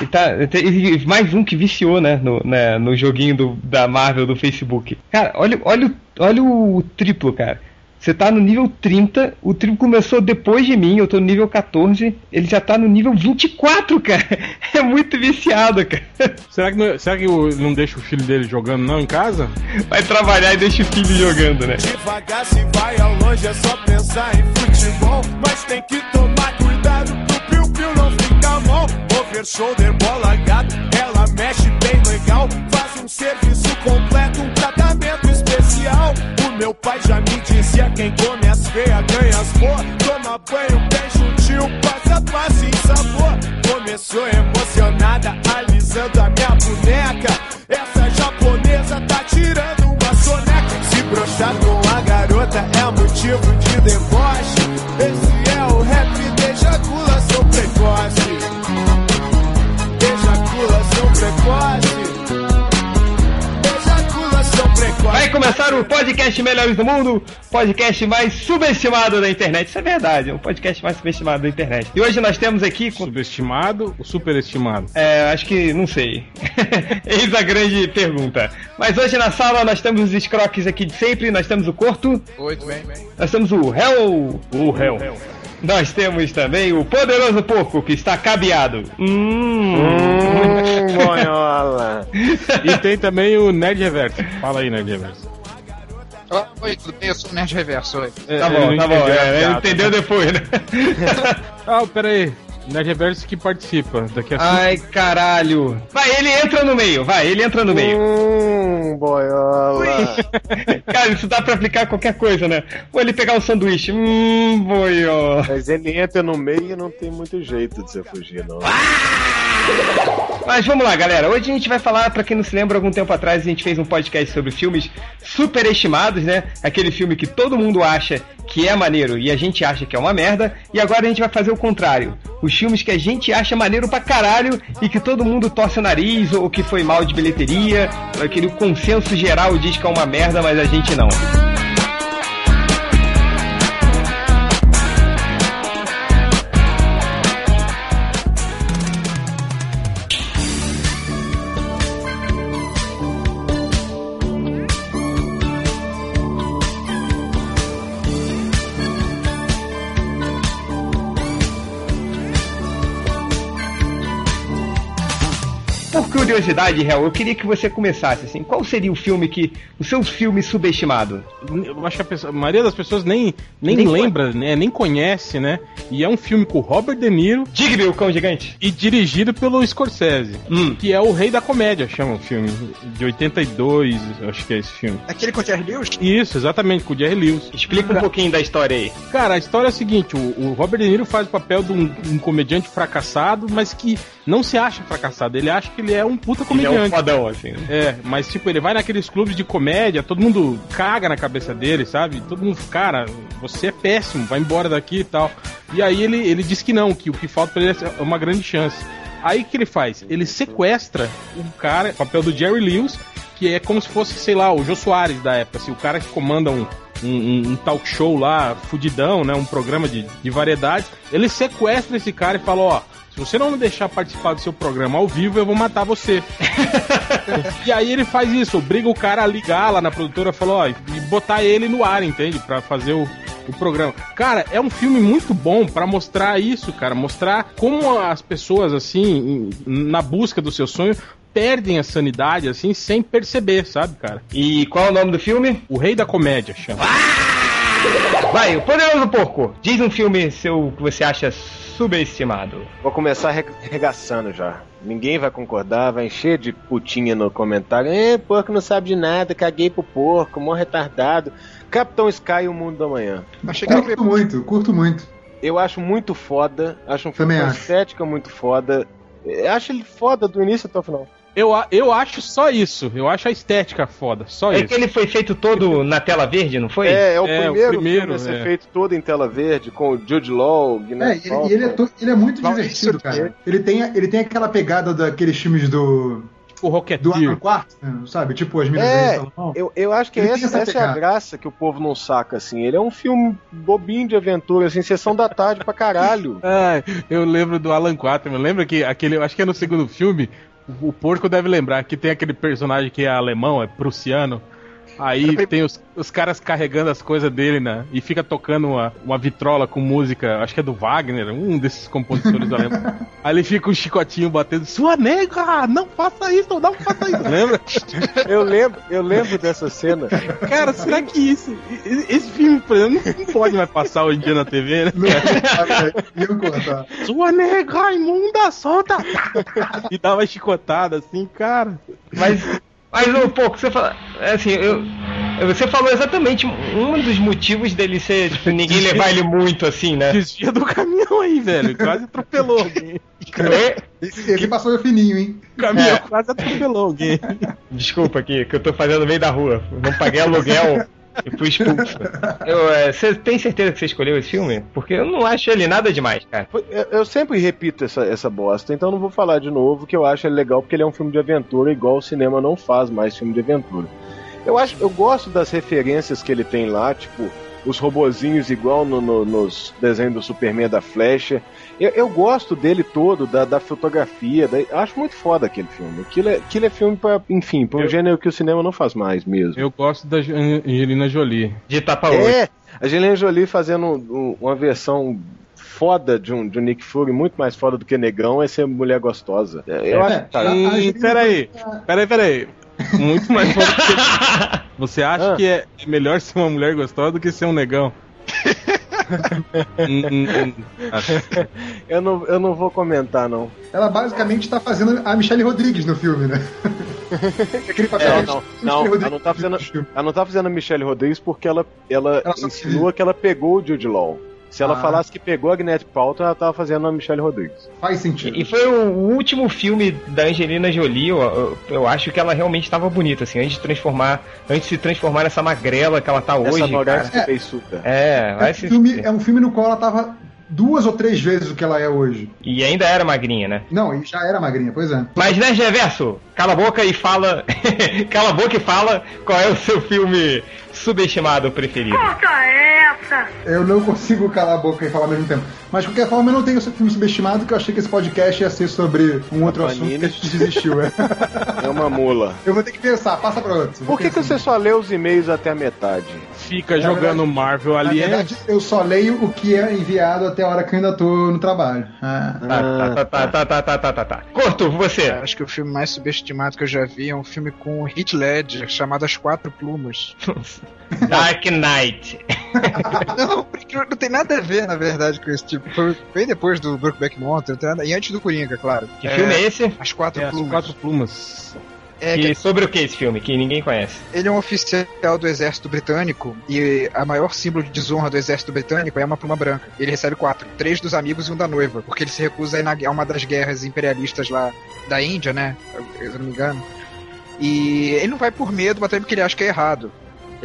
E tá, e mais um que viciou, né, no, né, no joguinho do, da Marvel do Facebook. Cara, olha, olha, olha o triplo, cara. Você tá no nível 30, o triplo começou depois de mim, eu tô no nível 14, ele já tá no nível 24, cara. É muito viciado, cara. Será que não, será que não deixa o filho dele jogando não em casa? Vai trabalhar e deixa o filho jogando, né? Devagar se vai ao longe, é só pensar em futebol, mas tem que tomar cuidado mal. Over shoulder, bola gato, ela mexe bem legal, faz um serviço completo, um tratamento especial. O meu pai já me dizia, quem come as feias ganha as boas, toma banho bem juntinho, passa passe em sabor. Começou emocionada, alisando a minha boneca, essa japonesa tá tirando uma soneca. Se brochar com a garota é motivo de deboche, esse Vai começar o podcast Melhores do Mundo, podcast mais subestimado da internet. Isso é verdade, é um podcast mais subestimado da internet. E hoje nós temos aqui. Com... Subestimado ou superestimado? É, acho que não sei. Eis a grande pergunta. Mas hoje na sala nós temos os escroques aqui de sempre, nós temos o Corto. Oi, tudo bem? Nós temos o Hell. O Hell. Nós temos também o poderoso porco que está cabeado. Hum, hum e tem também o Nerd Reverso. Fala aí, Nerd Reverso. Oi, tudo bem? Eu sou o Nerd Reverso. Oi. É, tá bom, tá bom. É, entendeu né? depois, né? ah, pera aí. Nerd Reverso que participa daqui a Ai, cinco... caralho. Vai, ele entra no meio, vai, ele entra no meio. Hum, boiola. Cara, isso dá pra aplicar qualquer coisa, né? Ou ele pegar o um sanduíche. Hum, boiola. Mas ele entra no meio e não tem muito jeito de você fugir, não. Ah! Mas vamos lá, galera. Hoje a gente vai falar, para quem não se lembra, algum tempo atrás a gente fez um podcast sobre filmes superestimados, né? Aquele filme que todo mundo acha que é maneiro e a gente acha que é uma merda. E agora a gente vai fazer o contrário. Os filmes que a gente acha maneiro pra caralho e que todo mundo torce o nariz ou que foi mal de bilheteria, aquele consenso geral diz que é uma merda, mas a gente não. Curiosidade, Real, eu queria que você começasse assim. Qual seria o filme que. O seu filme subestimado? Eu acho que a, pessoa, a maioria das pessoas nem, nem, nem lembra, né? Nem conhece, né? E é um filme com Robert De Niro. Digby, o cão gigante. E dirigido pelo Scorsese. Hum. Que é o Rei da Comédia, chama o filme. De 82, acho que é esse filme. Aquele com o Jerry Lewis? Isso, exatamente, com o Jerry Lewis. Explica um pouquinho da história aí. Cara, a história é a seguinte: o, o Robert De Niro faz o papel de um, um comediante fracassado, mas que não se acha fracassado. Ele acha que ele é um puta comediante. Ele é um fodão, assim. Né? É, mas tipo, ele vai naqueles clubes de comédia, todo mundo caga na cabeça dele, sabe? Todo mundo, cara, você é péssimo, vai embora daqui e tal. E aí ele, ele diz que não, que o que falta pra ele é uma grande chance. Aí o que ele faz? Ele sequestra um cara, papel do Jerry Lewis, que é como se fosse, sei lá, o Jô Soares da época, assim, o cara que comanda um, um, um, talk show lá, fudidão, né? Um programa de, de variedades. Ele sequestra esse cara e fala, ó, se você não me deixar participar do seu programa ao vivo, eu vou matar você. e aí ele faz isso, obriga o cara a ligar lá na produtora, falou, ó, e botar ele no ar, entende? Para fazer o, o programa. Cara, é um filme muito bom para mostrar isso, cara, mostrar como as pessoas assim, na busca do seu sonho, perdem a sanidade assim sem perceber, sabe, cara? E qual é o nome do filme? O Rei da Comédia, chama. Ah! Vai, o Poderoso Porco. Diz um filme seu que você acha subestimado? Vou começar arregaçando já. Ninguém vai concordar, vai encher de putinha no comentário. É, porco não sabe de nada, caguei pro porco, mó retardado. Capitão Sky, o mundo da manhã. Achei que curto muito, curto muito. Eu acho muito foda, acho um filme com estética muito foda. Eu acho ele foda do início até o final. Eu, eu acho só isso. Eu acho a estética foda. Só é isso. É que ele foi feito todo na tela verde, não foi? É, é o, é, primeiro, o primeiro filme a ser é. feito todo em tela verde, com o Jude Law, Guinness é, ele, ele, é to, ele é muito divertido, cara. Ele tem, ele tem aquela pegada daqueles filmes do Tipo Rocketeer. Do Alan Quartz, né, sabe? Tipo as minas É, Eu, eu acho que essa, essa essa é a graça que o povo não saca, assim. Ele é um filme bobinho de aventura, assim, sessão da tarde pra caralho. Ah, eu lembro do Alan Quaterman. Lembra que aquele, acho que é no segundo filme, o, porco deve lembrar que tem aquele personagem que é alemão, é prussiano. Aí tem os, os caras carregando as coisas dele, né? E fica tocando uma, uma vitrola com música, acho que é do Wagner, um desses compositores alemães. Aí ele fica um chicotinho batendo, sua nega, não faça isso, não faça isso. Lembra? Eu lembro, eu lembro dessa cena. Cara, será que isso. Esse filme, por exemplo, não pode mais passar hoje em dia na TV, né? Não, cortar. Sua nega imunda, solta! E dava chicotada assim, cara. Mas, mas um pouco, você fala. Assim, eu. Você falou exatamente um dos motivos dele ser, tipo, ninguém levar ele muito assim, né? Desvia do caminhão aí, velho. Quase atropelou alguém. Esse, esse passou fininho, hein? O caminhão É. quase atropelou alguém. Desculpa aqui, que eu tô fazendo no meio da rua. Não paguei aluguel e fui expulso. Eu, é, Você tem certeza que você escolheu esse filme? Porque eu não acho ele nada demais, cara. Eu, eu sempre repito essa, essa bosta, então não vou falar de novo, que eu acho ele legal porque ele é um filme de aventura, igual o cinema não faz mais filme de aventura. Eu acho, eu gosto das referências que ele tem lá, tipo, os robozinhos igual no- no- nos desenhos do Superman da Flecha. Eu, eu gosto dele todo, da, da fotografia, da- eu acho muito foda aquele filme. Aquilo é, aquilo é filme pra, enfim, pra um Eu- gênero que o cinema não faz mais mesmo. Eu gosto da An- Angelina Jolie. De tapa olho. É, a Angelina Jolie fazendo um- uma versão foda de um, de um Nick Fury, muito mais foda do que Negão, é ser mulher gostosa. É, Eu acho É, que tá. Hum, peraí, peraí, peraí. Muito mais foda do que... Você acha Ah. que é melhor ser uma mulher gostosa do que ser um negão? Eu não, eu não vou comentar, não. Ela basicamente tá fazendo a Michelle Rodrigues no filme, né? Aquele papel É, não, não, ela não tá fazendo-. Ela não tá fazendo a Michelle Rodrigues porque ela, ela, Ela só insinua que ela pegou o Jude Law. Se ela Ah. falasse que pegou a Gwyneth Paltrow, ela tava fazendo a Michelle Rodrigues. Faz sentido. E foi o último filme da Angelina Jolie, eu, eu, eu acho que ela realmente estava bonita, assim, antes de transformar, antes de se transformar nessa magrela que ela tá Essa hoje, cara. É, vai É, se... um filme, é um filme no qual ela tava duas ou três vezes o que ela é hoje. E ainda era magrinha, né? Não, e já era magrinha, pois é. Mas, né, Reverso? Cala a boca e fala. cala a boca e fala qual é o seu filme subestimado preferido. Eu não consigo calar a boca e falar ao mesmo tempo. Mas de qualquer forma, eu não tenho esse filme subestimado, que eu achei que esse podcast ia ser sobre um outro assunto que a gente desistiu. é. É uma mula. Eu vou ter que pensar, passa pra outro. Por que, que você só lê os e-mails até a metade? Fica Na jogando verdade- Marvel Na ali. é- verdade, eu só leio o que é enviado até a hora que eu ainda tô no trabalho. Ah. Tá, tá, tá, tá, tá, tá, tá, tá, tá. Corto, você. Acho que o filme mais subestimado que eu já vi é um filme com Heath Ledger, chamado As Quatro Plumas. Dark Knight. não, porque não tem nada a ver, na verdade, com esse tipo. Foi bem depois do Brokeback Mountain, nada... e antes do Coringa, claro. Que filme é esse? As Quatro É, as Plumas. quatro plumas. É, que sobre o que esse filme? Que ninguém conhece. ele é um oficial do exército britânico e a maior símbolo de desonra do exército britânico é uma pluma branca. Ele recebe quatro, três dos amigos e um da noiva, porque ele se recusa a ir na, a uma das guerras imperialistas lá da Índia, né? Eu, eu não me engano. E ele não vai por medo, mas também porque ele acha que é errado.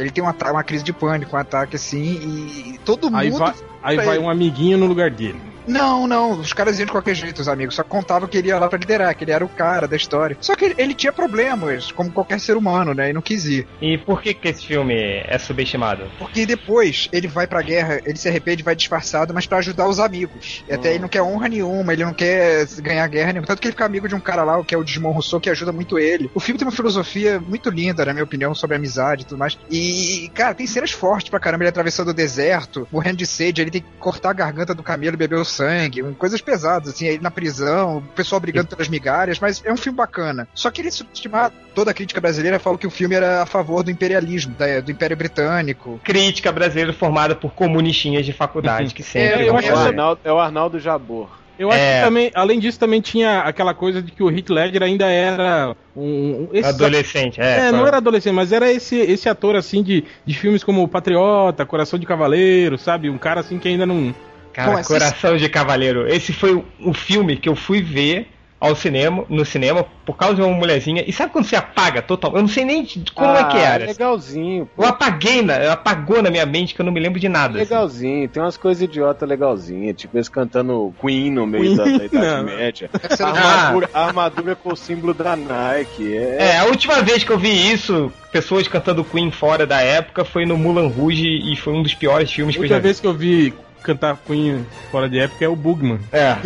Ele tem uma, uma crise de pânico, um ataque assim, e todo Aí mundo vai, aí vai um amiguinho no lugar dele. Não, não, os caras iam de qualquer jeito, os amigos. Só contavam que ele ia lá pra liderar, que ele era o cara da história. Só que ele, tinha problemas, como qualquer ser humano, né? E não quis ir. E por que que esse filme é subestimado? Porque depois ele vai pra guerra, ele se arrepende, vai disfarçado, mas pra ajudar os amigos. E até ele não quer honra nenhuma, ele não quer ganhar guerra nenhuma. Tanto que ele fica amigo de um cara lá, que é o Desmond Rousseau, que ajuda muito ele. O filme tem uma filosofia muito linda, na minha opinião, sobre amizade e tudo mais. E, cara, tem cenas fortes pra caramba. Ele atravessando o deserto, morrendo de sede, ele tem que cortar a garganta do camelo e beber o sangue. Coisas pesadas, assim, ele na prisão, o pessoal brigando pelas migalhas, mas é um filme bacana. Só que ele subestimar toda a crítica brasileira fala que o filme era a favor do imperialismo, da- do Império Britânico. Crítica brasileira formada por comunistinhas de faculdade, que sempre. É, eu acho É o. Arnaldo, é o Arnaldo Jabor. Eu acho É. que também, além disso, também tinha aquela coisa de que o Heath Ledger ainda era um. um- esse- Adolescente, é. É, não era adolescente, mas era esse, esse ator assim de, de filmes como Patriota, Coração de Cavaleiro, sabe? Um cara assim que ainda não. Cara, esse- Coração de Cavaleiro. Esse foi o, filme que eu fui ver ao cinema, no cinema, por causa de uma mulherzinha. E sabe quando você apaga total? Eu não sei nem como ah, é que ah, era. Legalzinho. Pô. Eu apaguei, na, apagou na minha mente que eu não me lembro de nada. Assim. Legalzinho, assim. tem umas coisas idiota legalzinhas, tipo eles cantando Queen no meio Queen? da, da Idade Média. A armadura, a armadura com o símbolo da Nike. É... é, a última vez que eu vi isso, pessoas cantando Queen fora da época, foi no Mulan Rouge e foi um dos piores filmes que eu já vi. A última vez que eu vi cantar Queen fora de época é o Bugman. É.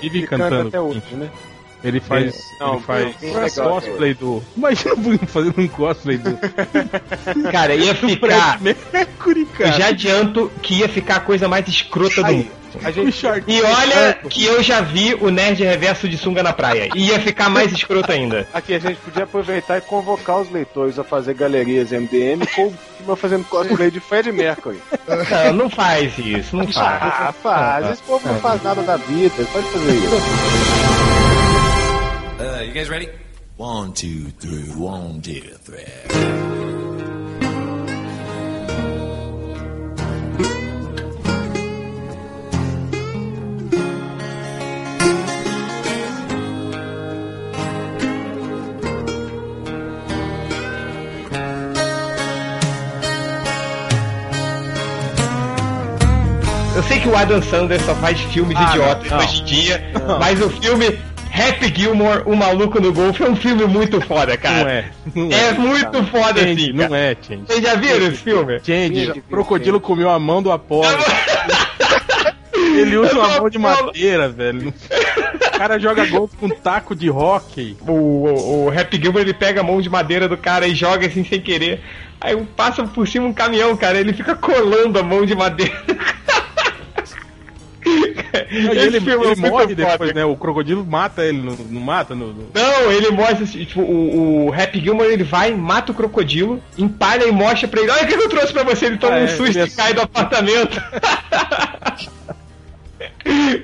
Vive cantando. Até hoje, né? Ele faz. É, não, ele faz, faz cosplay do. Imagina o Bugman fazendo um cosplay do. Cara, ia ficar. Mercury, cara. Eu já adianto que ia ficar a coisa mais escrota do mundo. Gente... E olha que eu já vi o Nerd Reverso de sunga na praia. E ia ficar mais escroto ainda. Aqui a gente podia aproveitar e convocar os leitores a fazer galerias MDM com o fazendo cosplay de Fred Mercury. Não, não faz isso, não faz. Ah, faz. Esse povo não faz nada da vida, pode fazer isso. Uh, you guys ready? One, two, three, one, two, three. Sei que o Adam Sandler só faz filmes ah, idiotas hoje em dia, não. mas o filme Happy Gilmore, O Maluco no Golfe, é um filme muito foda, cara. Não é. Não é, é muito cara. foda, Change, assim. Cara. Não é, Change. Vocês já viram esse filme? Change, o crocodilo comeu a mão do Apolo. Ele usa uma mão de madeira, velho. O cara joga golfe com um taco de hockey. O, o, o Happy Gilmore ele pega a mão de madeira do cara e joga assim sem querer. Aí passa por cima um caminhão, cara. Ele fica colando a mão de madeira. Ele, ele morre depois, né? O crocodilo mata ele, não, não mata? No, no... Não, ele mostra, assim, tipo, o, o Happy Gilmore ele vai, mata o crocodilo, empalha e mostra pra ele: Olha o que eu trouxe pra você. Ele toma ah, um é, susto e cai do apartamento.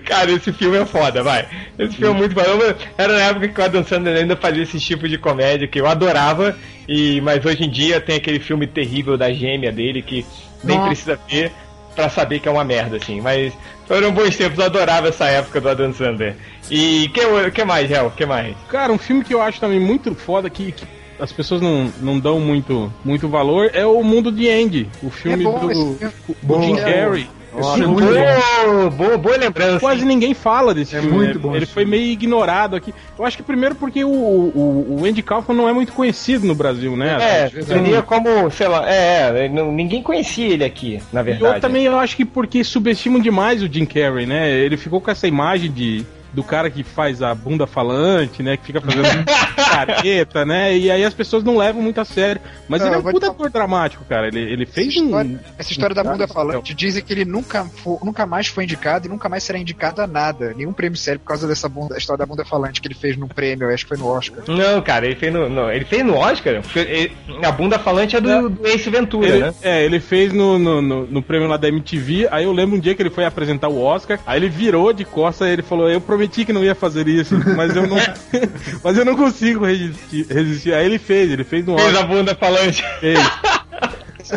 Cara, esse filme é foda, vai. Esse filme é muito foda. Era na época que o Adam Sandler ainda fazia esse tipo de comédia que eu adorava, e mas hoje em dia tem aquele filme terrível da gêmea dele que nem Nossa. precisa ver para saber que é uma merda, assim. Mas foram bons tempos, eu adorava essa época do Adam Sandler. E que, que mais, Hel? que mais? Cara, um filme que eu acho também muito foda, que, que as pessoas não, não dão muito, muito valor, é o Mundo de Andy, o filme é do, do Jim Carrey. Nossa, é muito boa, boa, boa lembrança. Quase ninguém fala desse é filme. Muito né? bom, Ele foi meio ignorado aqui. Eu acho que primeiro porque o, o, o Andy Kaufman não é muito conhecido no Brasil, né? É, seria como, sei lá, é, é ninguém conhecia ele aqui, na verdade. E eu também eu acho que porque subestimam demais o Jim Carrey, né? Ele ficou com essa imagem de do cara que faz a bunda falante, né? Que fica fazendo careta, né? E aí as pessoas não levam muito a sério. Mas não, ele é um puta ator dramático, cara. Ele, ele fez essa história, um. Essa história um da bunda falante dizem que ele nunca, for, nunca mais foi indicado e nunca mais será indicado a nada. Nenhum prêmio sério por causa dessa bunda, história da bunda falante que ele fez no prêmio, acho que foi no Oscar. Não, cara, ele fez no. no ele fez no Oscar. Ele, a bunda falante é do, do Ace Ventura, ele, né? É, ele fez no, no, no, no, prêmio lá da MTV. Aí eu lembro um dia que ele foi apresentar o Oscar. Aí ele virou de costas e ele falou: Eu prometi que não ia fazer isso, mas eu não. mas eu não consigo resistir, resistir. Aí ele fez, ele fez no Fez a bunda falante. Fez.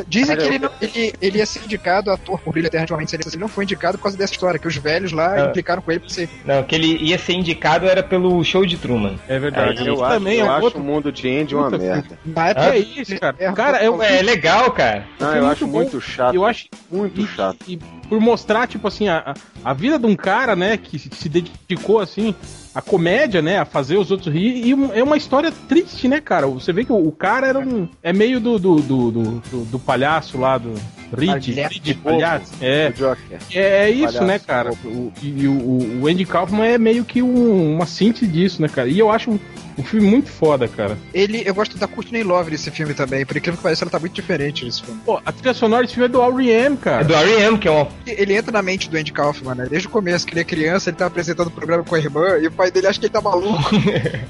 Dizem que ele, não, ele, ele ia ser indicado ator por Brilho Eterno de uma Mente Ele não foi indicado por causa dessa história, que os velhos lá não. implicaram com ele por ser. Não, que ele ia ser indicado era pelo show de Truman. É verdade. eu, acho, também eu é acho outro... o mundo de Andy uma merda. Na época ah, é isso, cara. É, cara, é, é legal, cara. Não, eu acho muito chato. Eu acho muito chato. E, e por mostrar, tipo assim, a, a vida de um cara, né, que se dedicou assim a comédia, né? A fazer os outros rir. E é uma história triste, né, cara? Você vê que o, cara era um. É meio do, do, do, do, do palhaço lá, do. Reed, Reed palhaço. É. É, é isso, palhaço, né, cara? O, e o, o Andy Kaufman é meio que um, uma síntese disso, né, cara? E eu acho um filme muito foda, cara. Ele, eu gosto da Courtney Love desse filme também. Por incrível que pareça, ela tá muito diferente nesse filme. Pô, a trilha sonora desse filme é do R.E.M., cara. É do R.E.M., que é um... Ele entra na mente do Andy Kaufman, né? Desde o começo, que ele é criança, ele tá apresentando o programa com a irmã e o pai dele acha que ele tá maluco.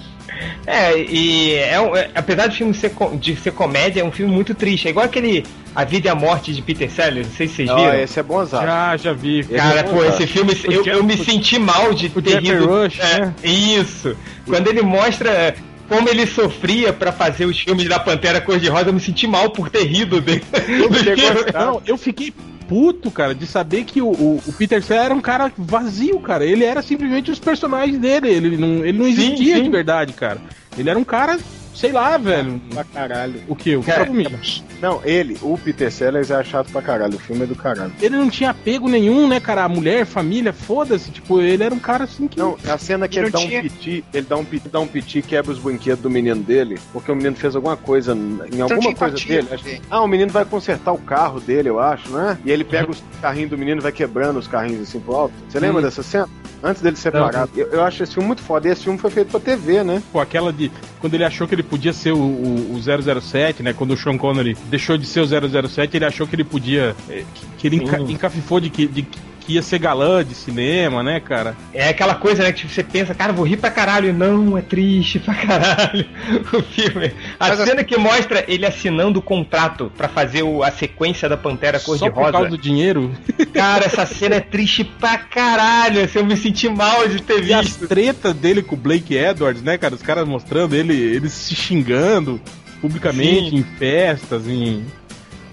é, e é, é, apesar do filme ser, de ser comédia, é um filme muito triste. É igual aquele A Vida e a Morte de Peter Sellers, não sei se vocês viram. Ah, esse é bom azar. Já, já vi. Cara, é pô, esse filme, eu, eu me senti mal de ter rido. Rush, é, né? Isso. Quando ele mostra como ele sofria para fazer os filmes da Pantera Cor-de-Rosa, eu me senti mal por ter rido dele. Não, eu fiquei puto, cara, de saber que o, o, o Peter Sellers era um cara vazio, cara. Ele era simplesmente os personagens dele. Ele não, ele não existia sim, sim. de verdade, cara. Ele era um cara Sei lá, velho. Pra caralho. O que? O Cara, Não, ele, o Peter Sellers é chato pra caralho. O filme é do caralho. Ele não tinha apego nenhum, né, cara? A mulher, família, foda-se. Tipo, ele era um cara assim que. Não, a cena que ele, ele dá tinha... um piti, ele dá um piti, dá um piti quebra os brinquedos do menino dele, porque o menino fez alguma coisa em alguma coisa dele. Acho... Ah, o menino vai consertar o carro dele, eu acho, né? E ele pega os carrinhos do menino e vai quebrando os carrinhos assim pro alto. Você lembra hum. dessa cena? Antes dele separar. Eu, eu acho esse filme muito foda. E esse filme foi feito pra TV, né? Pô, aquela de. Quando ele achou que ele podia ser o, o, o 007, né? Quando o Sean Connery deixou de ser o 007, ele achou que ele podia. Eh, que ele enca, encafifou de que, de que ia ser galã de cinema, né, cara? É aquela coisa, né, que você pensa, cara, vou rir pra caralho. Não, é triste pra caralho o filme. A Mas cena a... que mostra ele assinando o contrato para fazer o, a sequência da Pantera Cor-de-Rosa. Só por causa do dinheiro? Cara, essa cena é triste pra caralho. Assim, eu me senti mal de ter visto. E as treta dele com o Blake Edwards, né, cara? Os caras mostrando ele, ele se xingando publicamente Sim. em festas, em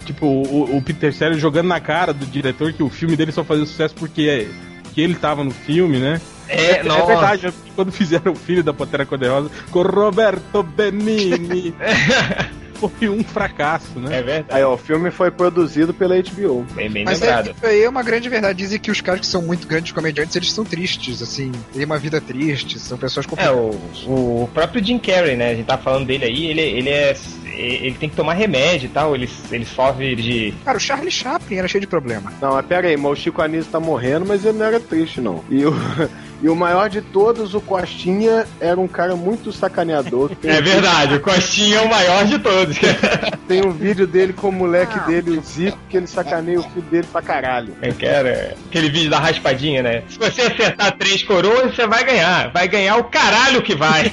tipo, o, o Peter Sellers jogando na cara do diretor que o filme dele só fazia sucesso porque, que ele tava no filme, né? É, é, é verdade, quando fizeram o filho da Pantera Cor-de-Rosa com Roberto Benini. foi um fracasso, né? É verdade. Aí, ó, o filme foi produzido pela HBO. Bem, bem Mas lembrado. Mas é, é uma grande verdade. Dizem que os caras que são muito grandes comediantes, eles são tristes, assim. Têm uma vida triste, são pessoas complicadas. É, o, o próprio Jim Carrey, né? A gente tá falando dele aí, ele, ele é ele tem que tomar remédio e tal, ele, ele sofre de. Cara, o Charlie Chaplin era cheio de problema. Não, mas pera aí, mas o Chico Anísio tá morrendo, mas ele não era triste, não. E o, e o maior de todos, o Costinha, era um cara muito sacaneador. é verdade, o Costinha é o maior de todos. tem um vídeo dele com o moleque ah. dele, o Zico, que ele sacaneia o filho dele pra caralho. É que era aquele vídeo da raspadinha, né? Se você acertar três coroas, você vai ganhar. Vai ganhar o caralho que vai.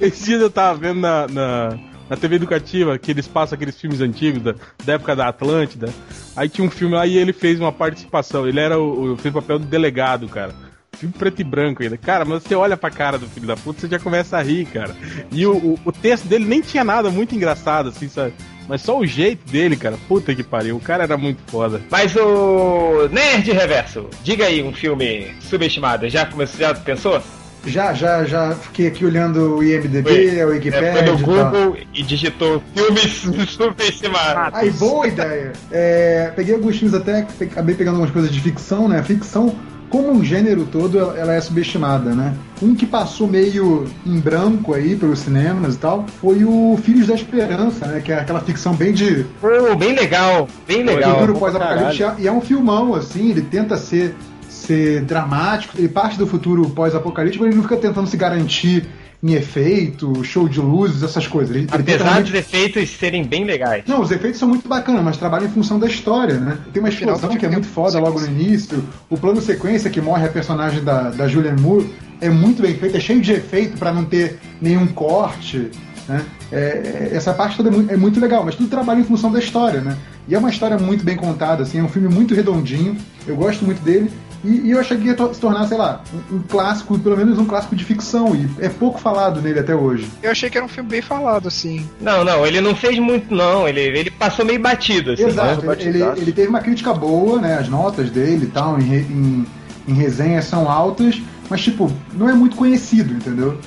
Esse dia eu tava vendo na, na na TV educativa, que eles passam aqueles filmes antigos da, da época da Atlântida. Aí tinha um filme lá e ele fez uma participação. Ele era o, fez o papel do delegado, cara. Filme preto e branco ainda. Cara, mas você olha pra cara do filho da puta, você já começa a rir, cara. E o, o, o texto dele nem tinha nada muito engraçado, assim, sabe? Mas só o jeito dele, cara, puta que pariu, o cara era muito foda. Mas o Nerd Reverso, diga aí um filme subestimado, já começou, já pensou? Já, já, já fiquei aqui olhando o IMDB, Foi. a Wikipedia. É, foi no Google e, e digitou filmes superestimados. Aí, boa ideia. É, peguei alguns filmes até, acabei pegando algumas coisas de ficção, né? Ficção, como um gênero todo, ela é subestimada, né? Um que passou meio em branco aí pelos cinemas e tal foi o Filhos da Esperança, né? Que é aquela ficção bem de. Oh, bem legal, bem legal. Futuro pós-apocalipse. E é um filmão, assim, ele tenta ser ser dramático, ele parte do futuro pós-apocalíptico, ele não fica tentando se garantir em efeito, show de luzes, essas coisas. Ele, Apesar dos efeitos serem bem legais. Não, os efeitos são muito bacanas, mas trabalham em função da história, né? Tem uma explosão que é muito foda logo no início. O plano sequência que morre a personagem da, da Julianne Moore é muito bem feito, é cheio de efeito para não ter nenhum corte. Né? É, é, essa parte toda é muito, é muito, legal, mas tudo trabalha em função da história, né? E é uma história muito bem contada, assim, é um filme muito redondinho, eu gosto muito dele. E, e, eu achei que ia se tornar, sei lá, um, um, clássico, pelo menos um clássico de ficção. E é pouco falado nele até hoje. Eu achei que era um filme bem falado, assim. Não, não, ele não fez muito, não. Ele, ele passou meio batido, assim. Exato, né? ele, ele, ele, teve uma crítica boa, né? As notas dele e tal, em, em, em resenhas são altas, mas, tipo, não é muito conhecido, entendeu?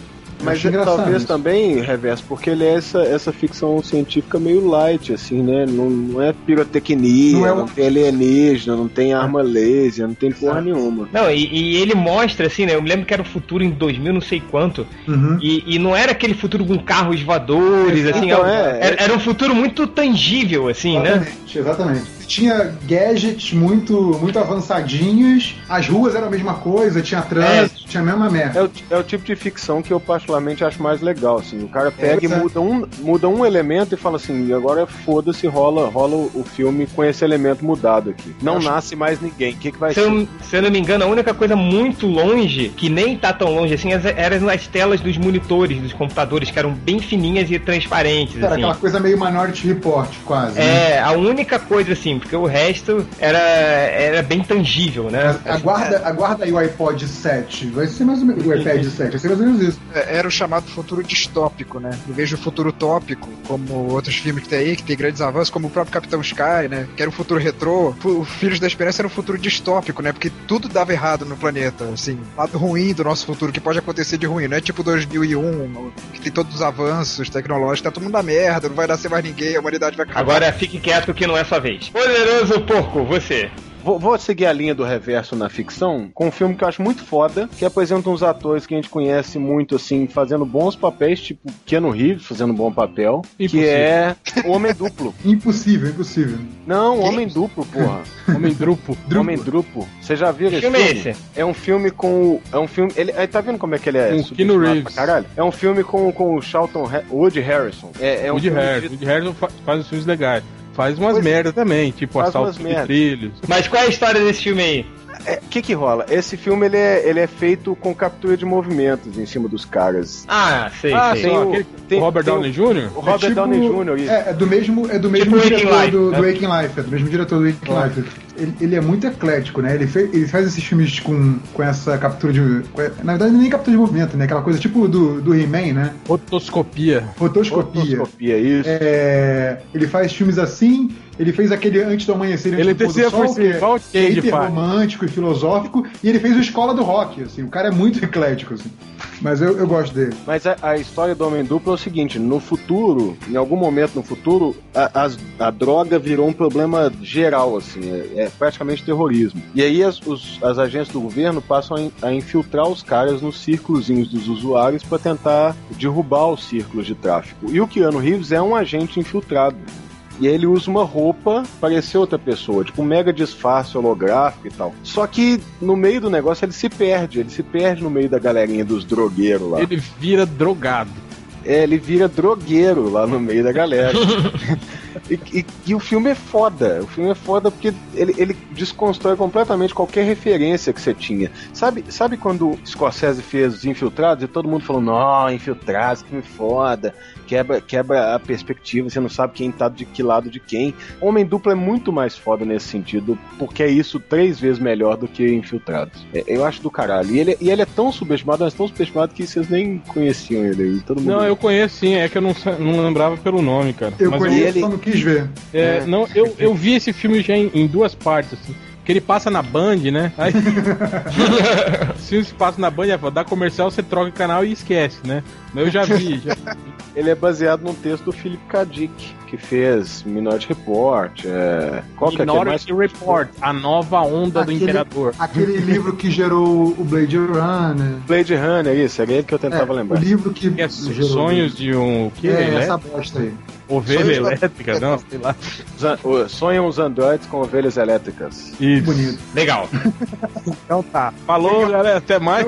Mas é, talvez também, Reverso, porque ele é essa, essa ficção científica meio light, assim, né? Não, não é pirotecnia, não, é não tem alienígena, não tem arma laser, não tem porra nenhuma. Não, e, e, ele mostra, assim, né? Eu me lembro que era o futuro em 2000, não sei quanto, uhum. e, e não era aquele futuro com carros voadores, assim, então, é, era, era, um futuro muito tangível, assim, exatamente, né? Exatamente tinha gadgets muito, muito avançadinhos, as ruas eram a mesma coisa, tinha trânsito, é, tinha a mesma merda. É o, é o, tipo de ficção que eu particularmente acho mais legal, assim. O cara pega é, e muda um, muda um elemento e fala assim, agora foda-se, rola, rola o filme com esse elemento mudado aqui. Não acho... nasce mais ninguém. O que, que vai se ser? Eu, se eu não me engano, a única coisa muito longe, que nem tá tão longe assim, eram as telas dos monitores, dos computadores, que eram bem fininhas e transparentes. Era assim. aquela coisa meio Minority Report, quase. É, né? a única coisa assim, porque o resto era, era bem tangível, né? Aguarda, aguarda aí o iPod 7. O Vai ser mais ou menos. O iPad 7, vai ser mais ou menos isso. É, Era o chamado futuro distópico, né? Em vez do futuro utópico, como outros filmes que tem aí, que tem grandes avanços, como o próprio Capitão Sky, né? Que era um futuro retrô. O Filhos da Esperança era um futuro distópico, né? Porque tudo dava errado no planeta, assim. Lado ruim do nosso futuro, que pode acontecer de ruim. Não é tipo 2001, que tem todos os avanços tecnológicos, tá todo mundo na merda, não vai nascer mais ninguém, a humanidade vai acabar. Agora fique quieto que não é sua vez. Poderoso porco, você. Vou, vou seguir a linha do reverso na ficção com um filme que eu acho muito foda, que apresenta uns atores que a gente conhece muito, assim, fazendo bons papéis, tipo Keanu Reeves fazendo um bom papel, que Impossível. é Homem Duplo. Impossível, impossível. Não, Homem Duplo, porra. Homem drupo. Homem Duplo. Você já viu Que esse filme é filme? esse? É um filme com. É um filme. Ele, aí tá vendo como é que ele é? Com Keanu Reeves. pra Caralho? É um filme com, com o Charlton Ha- Woody Harrison. É, é um Woody filme Harrison. de- Woody Harrison fa- faz os filmes legais. Faz umas Pois é. merda também, tipo Faz assalto de merda. trilhos. Mas qual é a história desse filme aí? É, O que que rola? Esse filme ele é, ele é feito com captura de movimentos em cima dos caras. Ah, sei, Ah, sei. tem o- tem- o Robert tem Downey Jr.? O Robert É tipo- Downey Jr. isso. É, é do mesmo, é do mesmo Tipo diretor Life, do, né? do Waking Life, é do mesmo diretor do Waking Life. Ele, ele é muito eclético, né? Ele, fe- ele faz esses filmes com, com essa captura de. com- na verdade, nem captura de movimento, né? Aquela coisa tipo do, do He-Man, né? Rotoscopia. Rotoscopia. Rotoscopia, isso. É, ele faz filmes assim, ele fez aquele Antes do Amanhecer, Antes Ele do Pôr do Sol, que é, que é romântico e filosófico, e ele fez o Escola do Rock, assim, o cara é muito eclético, assim. Mas eu, eu gosto dele. Mas a, a história do Homem Duplo é o seguinte: no futuro, em algum momento no futuro, a, as- a droga virou um problema geral, assim, é, é praticamente terrorismo. E aí as, os- as agências do governo passam a, in- a infiltrar os caras nos círculozinhos dos usuários para tentar derrubar os círculos de tráfico. E o Keanu Reeves é um agente infiltrado. E aí ele usa uma roupa parecer outra pessoa, tipo um mega disfarce holográfico e tal. Só que no meio do negócio ele se perde, ele se perde no meio da galerinha dos drogueiros lá. Ele vira drogado. É, ele vira drogueiro lá no meio da galera. e, e- e o filme é foda. O filme é foda porque ele, ele desconstrói completamente qualquer referência que você tinha. Sabe, sabe quando Scorsese fez Os Infiltrados e todo mundo falou, não, Infiltrados, que filme foda, quebra, quebra a perspectiva, você não sabe quem tá de que lado de quem. Homem Duplo é muito mais foda nesse sentido, porque é isso três vezes melhor do que Infiltrados. É, eu acho do caralho. E ele, e ele é tão subestimado, mas tão subestimado que vocês nem conheciam ele aí. Todo mundo Não, eu conheço sim, é que eu não, não lembrava pelo nome, cara. Eu Mas conheço, ele- só não quis ver. É, É. não, eu, eu vi esse filme já em, em duas partes, assim. Que ele passa na Band, né? Aí. se se passa na Band, é, dá comercial, você troca o canal e esquece, né? Mas eu já vi, já Ele é baseado num texto do Philip K. Dick, que fez Minority Report. É... Qual que é que é mais? Minority Report, a nova onda do Aquele- Imperador. Aquele livro que gerou o Blade Runner. Blade Runner, isso, era ele que eu tentava É, o lembrar. livro que Que é gerou. sonhos de um. O que? É, Ele essa bosta aí. Ovelha Sonhos elétrica? Não, sei lá. O- Sonham os androides com ovelhas elétricas. Isso. Bonito. Legal. Então tá. Falou, galera. Até mais.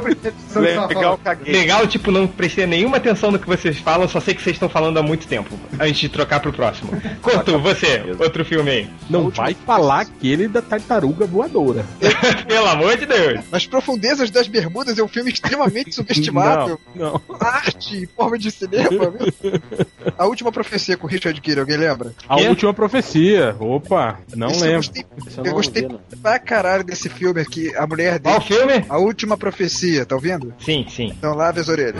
Legal, caguei. Legal, tipo, não prestei nenhuma atenção no que vocês falam, só sei que vocês estão falando há muito tempo. Antes de trocar pro próximo. Couto, você, outro filme aí. Não vai falar aquele da tartaruga voadora. Pelo amor de Deus. Nas Profundezas das Bermudas é um filme extremamente subestimado. Não, não. Arte, forma de cinema. A última profecia com Richard Gere, alguém lembra? A última profecia. Opa, não Esse Eu lembro. gostei, eu gostei vi, pra caralho desse filme aqui. A mulher dele. Qual filme? A última profecia, tá ouvindo? Sim, sim. Então lave as orelhas.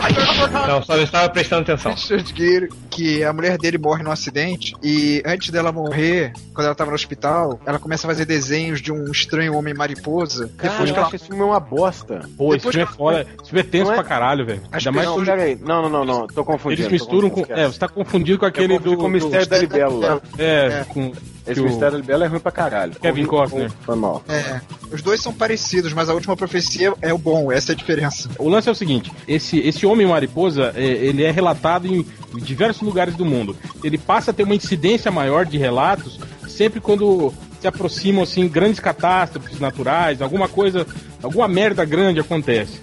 Não, só estava prestando atenção. Richard Gere, que a mulher dele morre num acidente e antes dela morrer, quando ela tava no hospital, ela começa a fazer desenhos de um estranho homem mariposa. Cara, Depois que eu ela esse filme uma bosta. Pô, esse Depois filme é foda. Esse filme é tenso é- pra caralho, velho. Ainda mais não, Peraí, não, não, não, não, tô confundindo. eles misturam com. É, você tá confundido com aquele do. com o Mistério do- da Libélula. É, É. com. Esse o- Mistério da Libélula é ruim pra caralho. Kevin Costner. Foi mal. É, os dois são parecidos, mas a última profecia é o bom, essa é a diferença. O lance é o seguinte: esse, esse homem mariposa, é, ele é relatado em diversos lugares do mundo. Ele passa a ter uma incidência maior de relatos sempre quando se aproximam assim grandes catástrofes naturais, alguma coisa, alguma merda grande acontece.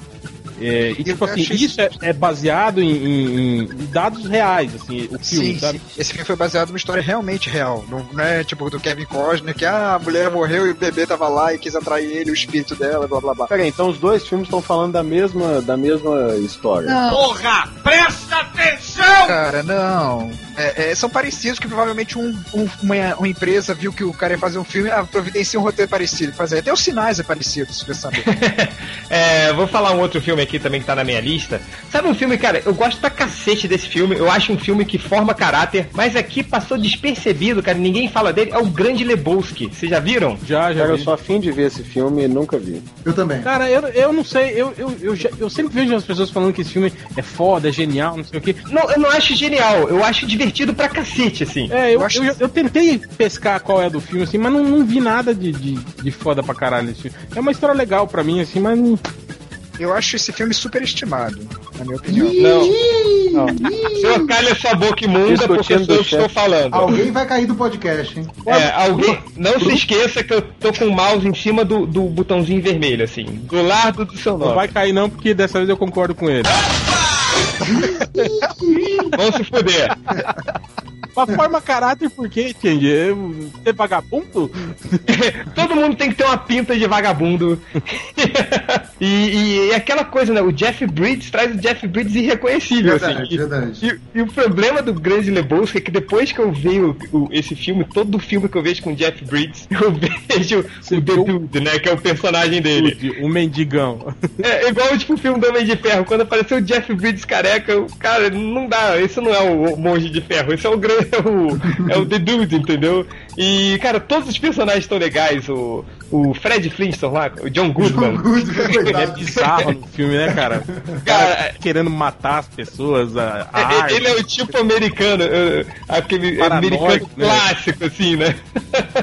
É, e Eu tipo assim, isso é, é baseado em, em- em dados reais, assim, o filme, Sim, sabe? sim. Esse filme foi baseado numa história realmente real. Não, não é tipo do Kevin Costner, que ah, a mulher morreu e o bebê tava lá e quis atrair ele, o espírito dela, blá blá blá. Peraí, então os dois filmes estão falando da mesma, da mesma história. Cara, não. É, é, são parecidos, que provavelmente um, um, uma, uma, empresa viu que o cara ia fazer um filme, ah, providencia um roteiro parecido. Fazer. Até os sinais é parecido, se você saber. é, vou falar um outro filme aqui também que tá na minha lista. Sabe um filme, cara, eu gosto pra cacete desse filme. Eu acho um filme que forma caráter, mas aqui passou despercebido, cara. Ninguém fala dele. É o Grande Lebowski. Vocês já viram? Já, já. Cara, vi. eu sou afim de ver esse filme e nunca vi. Eu também. Cara, eu, eu não sei. Eu, eu, eu, já, eu sempre vejo as pessoas falando que esse filme é foda, é genial, não sei o quê. Não, eu não acho genial. Eu acho divertido pra cacete, assim. É, eu, eu, acho... eu, eu, tentei pescar qual é do filme, assim, mas não, não vi nada de, de, de foda pra caralho nesse filme. É uma história legal pra mim, assim, mas não. Eu acho esse filme superestimado, na minha opinião. Não. não. Senhor, calha sua boca imunda porque eu estou falando. Alguém vai cair do podcast, hein? É, alguém. Não se esqueça que eu tô com o mouse em cima do, do botãozinho vermelho, assim. Do lado do seu nome. Não vai cair, não, porque dessa vez eu concordo com ele. Vamos se fuder. Uma forma caráter por quê, Change? Ser vagabundo? Todo mundo tem que ter uma pinta de vagabundo. e, e, e, aquela coisa, né? O Jeff Bridges traz o Jeff Bridges irreconhecível, verdade, assim. Verdade. E, e, o problema do Grande Lebowski é que depois que eu vejo o, esse filme, todo filme que eu vejo com o Jeff Bridges, eu vejo Você o The Dude, né? Que é o personagem dele. O mendigão. É, igual tipo o filme do Homem de Ferro. Quando apareceu o Jeff Bridges careca, eu, cara, não dá. Esse não é o Monge de Ferro, esse é o grande é o, é o The Dude, entendeu? E, cara, todos os personagens estão legais. O, o Fred Flintstone lá, o John Goodman. John Goodman é bizarro no filme, né, cara? cara querendo matar as pessoas. A, a é, ele é o tipo americano, aquele Paranoico, americano né? clássico, assim, né?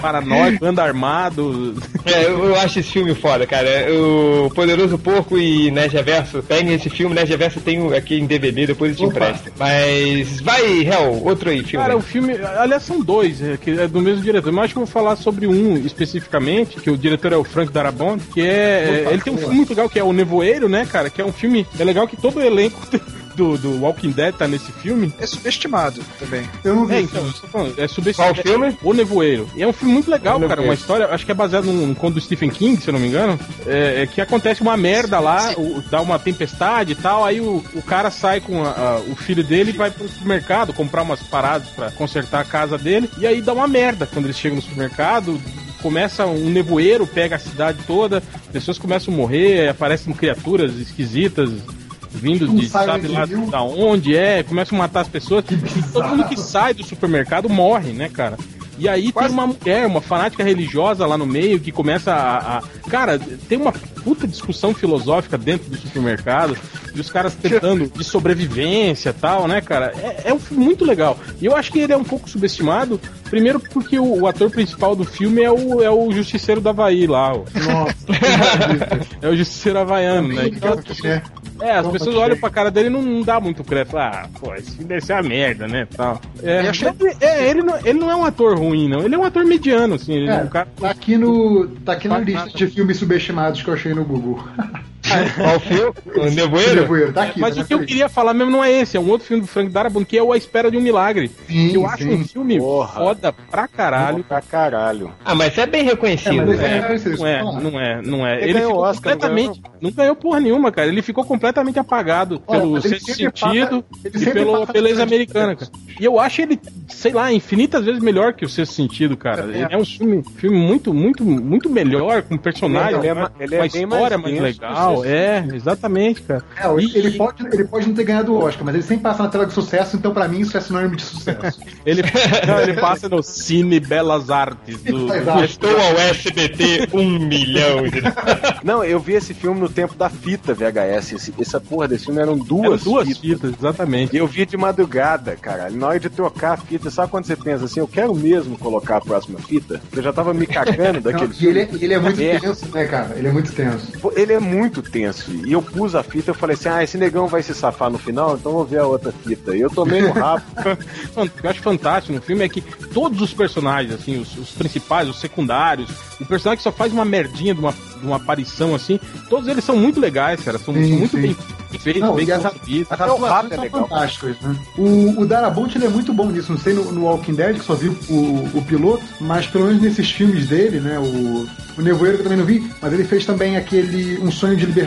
Paranoico, anda armado. É, eu, acho esse filme foda, cara. O Poderoso Porco e Nerd Reverso, peguem esse filme, Nerd Reverso tem aqui em DVD, depois eu te empresto. Mas vai, Hell, outro aí, filme. Cara, o filme, aliás, são dois, é, que é do mesmo diretor, mas acho que eu vou falar sobre um especificamente, que o diretor é o Frank Darabont, que é. Opa, ele tem um filme muito legal que é O Nevoeiro, né, cara? Que é um filme. É legal que todo o elenco do, do Walking Dead tá nesse filme. É subestimado também. Eu não vi. É, então, falando, é subestimado. Qual filme? O Nevoeiro. E é um filme muito legal, cara. Uma história, acho que é baseado num conto do Stephen King, se eu não me engano. É, é que acontece uma merda lá, o, dá uma tempestade e tal, aí o, o cara sai com a, a, o filho dele e vai pro supermercado comprar umas paradas para consertar a casa dele. E aí dá uma merda quando eles chegam no supermercado começa um nevoeiro, pega a cidade toda, pessoas começam a morrer, aparecem criaturas esquisitas, vindo de sabe lá da onde é, começam a matar as pessoas. Todo mundo que sai do supermercado morre, né, cara? E aí Quase. tem uma mulher, uma fanática religiosa lá no meio que começa a, a, Cara, tem uma puta discussão filosófica dentro do supermercado. E os caras tentando de sobrevivência tal, né, cara? É, é um filme muito legal. E eu acho que ele é um pouco subestimado. Primeiro porque o, o ator principal do filme é o, é o Justiceiro da Havaí lá. Ó. Nossa. é o Justiceiro Havaiano, né? É, as pessoas olham pra cara dele e não, não dá muito crédito. Ah, pô, esse filme deve ser uma merda, né? Tal. É, achei... ele, é, ele, não, ele não é um ator ruim, não. Ele é um ator mediano, assim. Ele é, é um cara... Tá aqui no. Tá aqui na lista de filmes subestimados que eu achei no Google. Qual o filme? O Nevoeiro? Nevoeiro tá aqui, Mas tá o que eu queria falar mesmo não é esse, é um outro filme do Frank Darabont que é o A Espera de um Milagre. Sim, que eu acho sim. um filme Porra. foda pra caralho. Pra caralho. Ah, mas é bem reconhecido. É, é, não, é, não é, não é. Ele, ele ficou Oscar, completamente. Não ganhou. não ganhou porra nenhuma, cara. Ele ficou completamente apagado Olha, pelo sexto sentido e pelo, pela ex-americana, cara. E eu acho ele, sei lá, infinitas vezes melhor que o sexto sentido, cara. É, ele é um filme, filme muito, muito, muito melhor, com personagem, ele é, uma, ele é uma história mais, mais legal. É, exatamente, cara. É, e... ele, pode, ele pode não ter ganhado o Oscar, mas ele sempre passa na tela de sucesso, então pra mim isso é sinônimo de sucesso. ele, não, ele passa no Cine Belas Artes do. Estou ao SBT um milhão de. Não, eu vi esse filme no tempo da fita VHS. Esse, essa porra desse filme eram duas, eram duas fitas. fitas. exatamente. E eu vi de madrugada, cara. Na hora de trocar a fita, sabe quando você pensa assim, eu quero mesmo colocar a próxima fita? Eu já tava me cagando daquele filme. E ele, é, ele é muito tenso, né, cara? Ele é muito tenso. Ele é muito tenso. E eu pus a fita, eu falei assim: ah, esse negão vai se safar no final, então vou ver a outra fita. E eu tomei no rabo. eu acho fantástico no filme é que todos os personagens, assim, os, os, principais, os secundários, o personagem que só faz uma merdinha de uma, de uma aparição assim, todos eles são muito legais, cara. São, sim, são muito sim. bem feitos, Não, bem as, conseguidos. As atuações é são legal, fantásticas, né? O, o Darabont ele é muito bom nisso. Não sei no, no Walking Dead, que só vi o, o piloto, mas pelo menos nesses filmes dele, né? O, o Nevoeiro que eu também não vi, mas ele fez também aquele Um Sonho de Liberdade.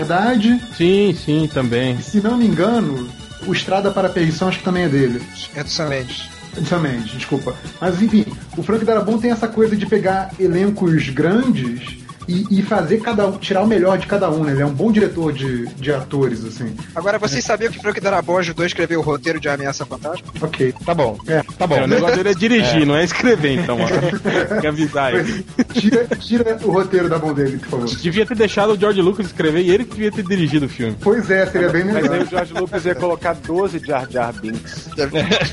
Sim, sim, também. E, se não me engano, o Estrada para a Perdição acho que também é dele. É do Sam Mendes. Também, desculpa. Mas enfim, o Frank Darabont tem essa coisa de pegar elencos grandes e, e, fazer cada um, tirar o melhor de cada um, né? Ele é um bom diretor de, de atores, assim. Agora, vocês sabiam que Frank Darabont ajudou a escrever o roteiro de Ameaça Fantasma? Ok. Tá bom. É, tá bom. É, o negócio dele é dirigir, é. não é escrever, então, mano. Tem que avisar aí. Tira, tira o roteiro da mão dele, por favor. Devia ter deixado o George Lucas escrever e ele que devia ter dirigido o filme. Pois é, seria bem melhor. Mas aí o George Lucas ia colocar 12 Jar Jar Binks.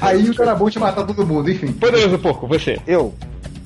aí o Darabont ia matar todo mundo, enfim. Poderoso Porco, você. Eu.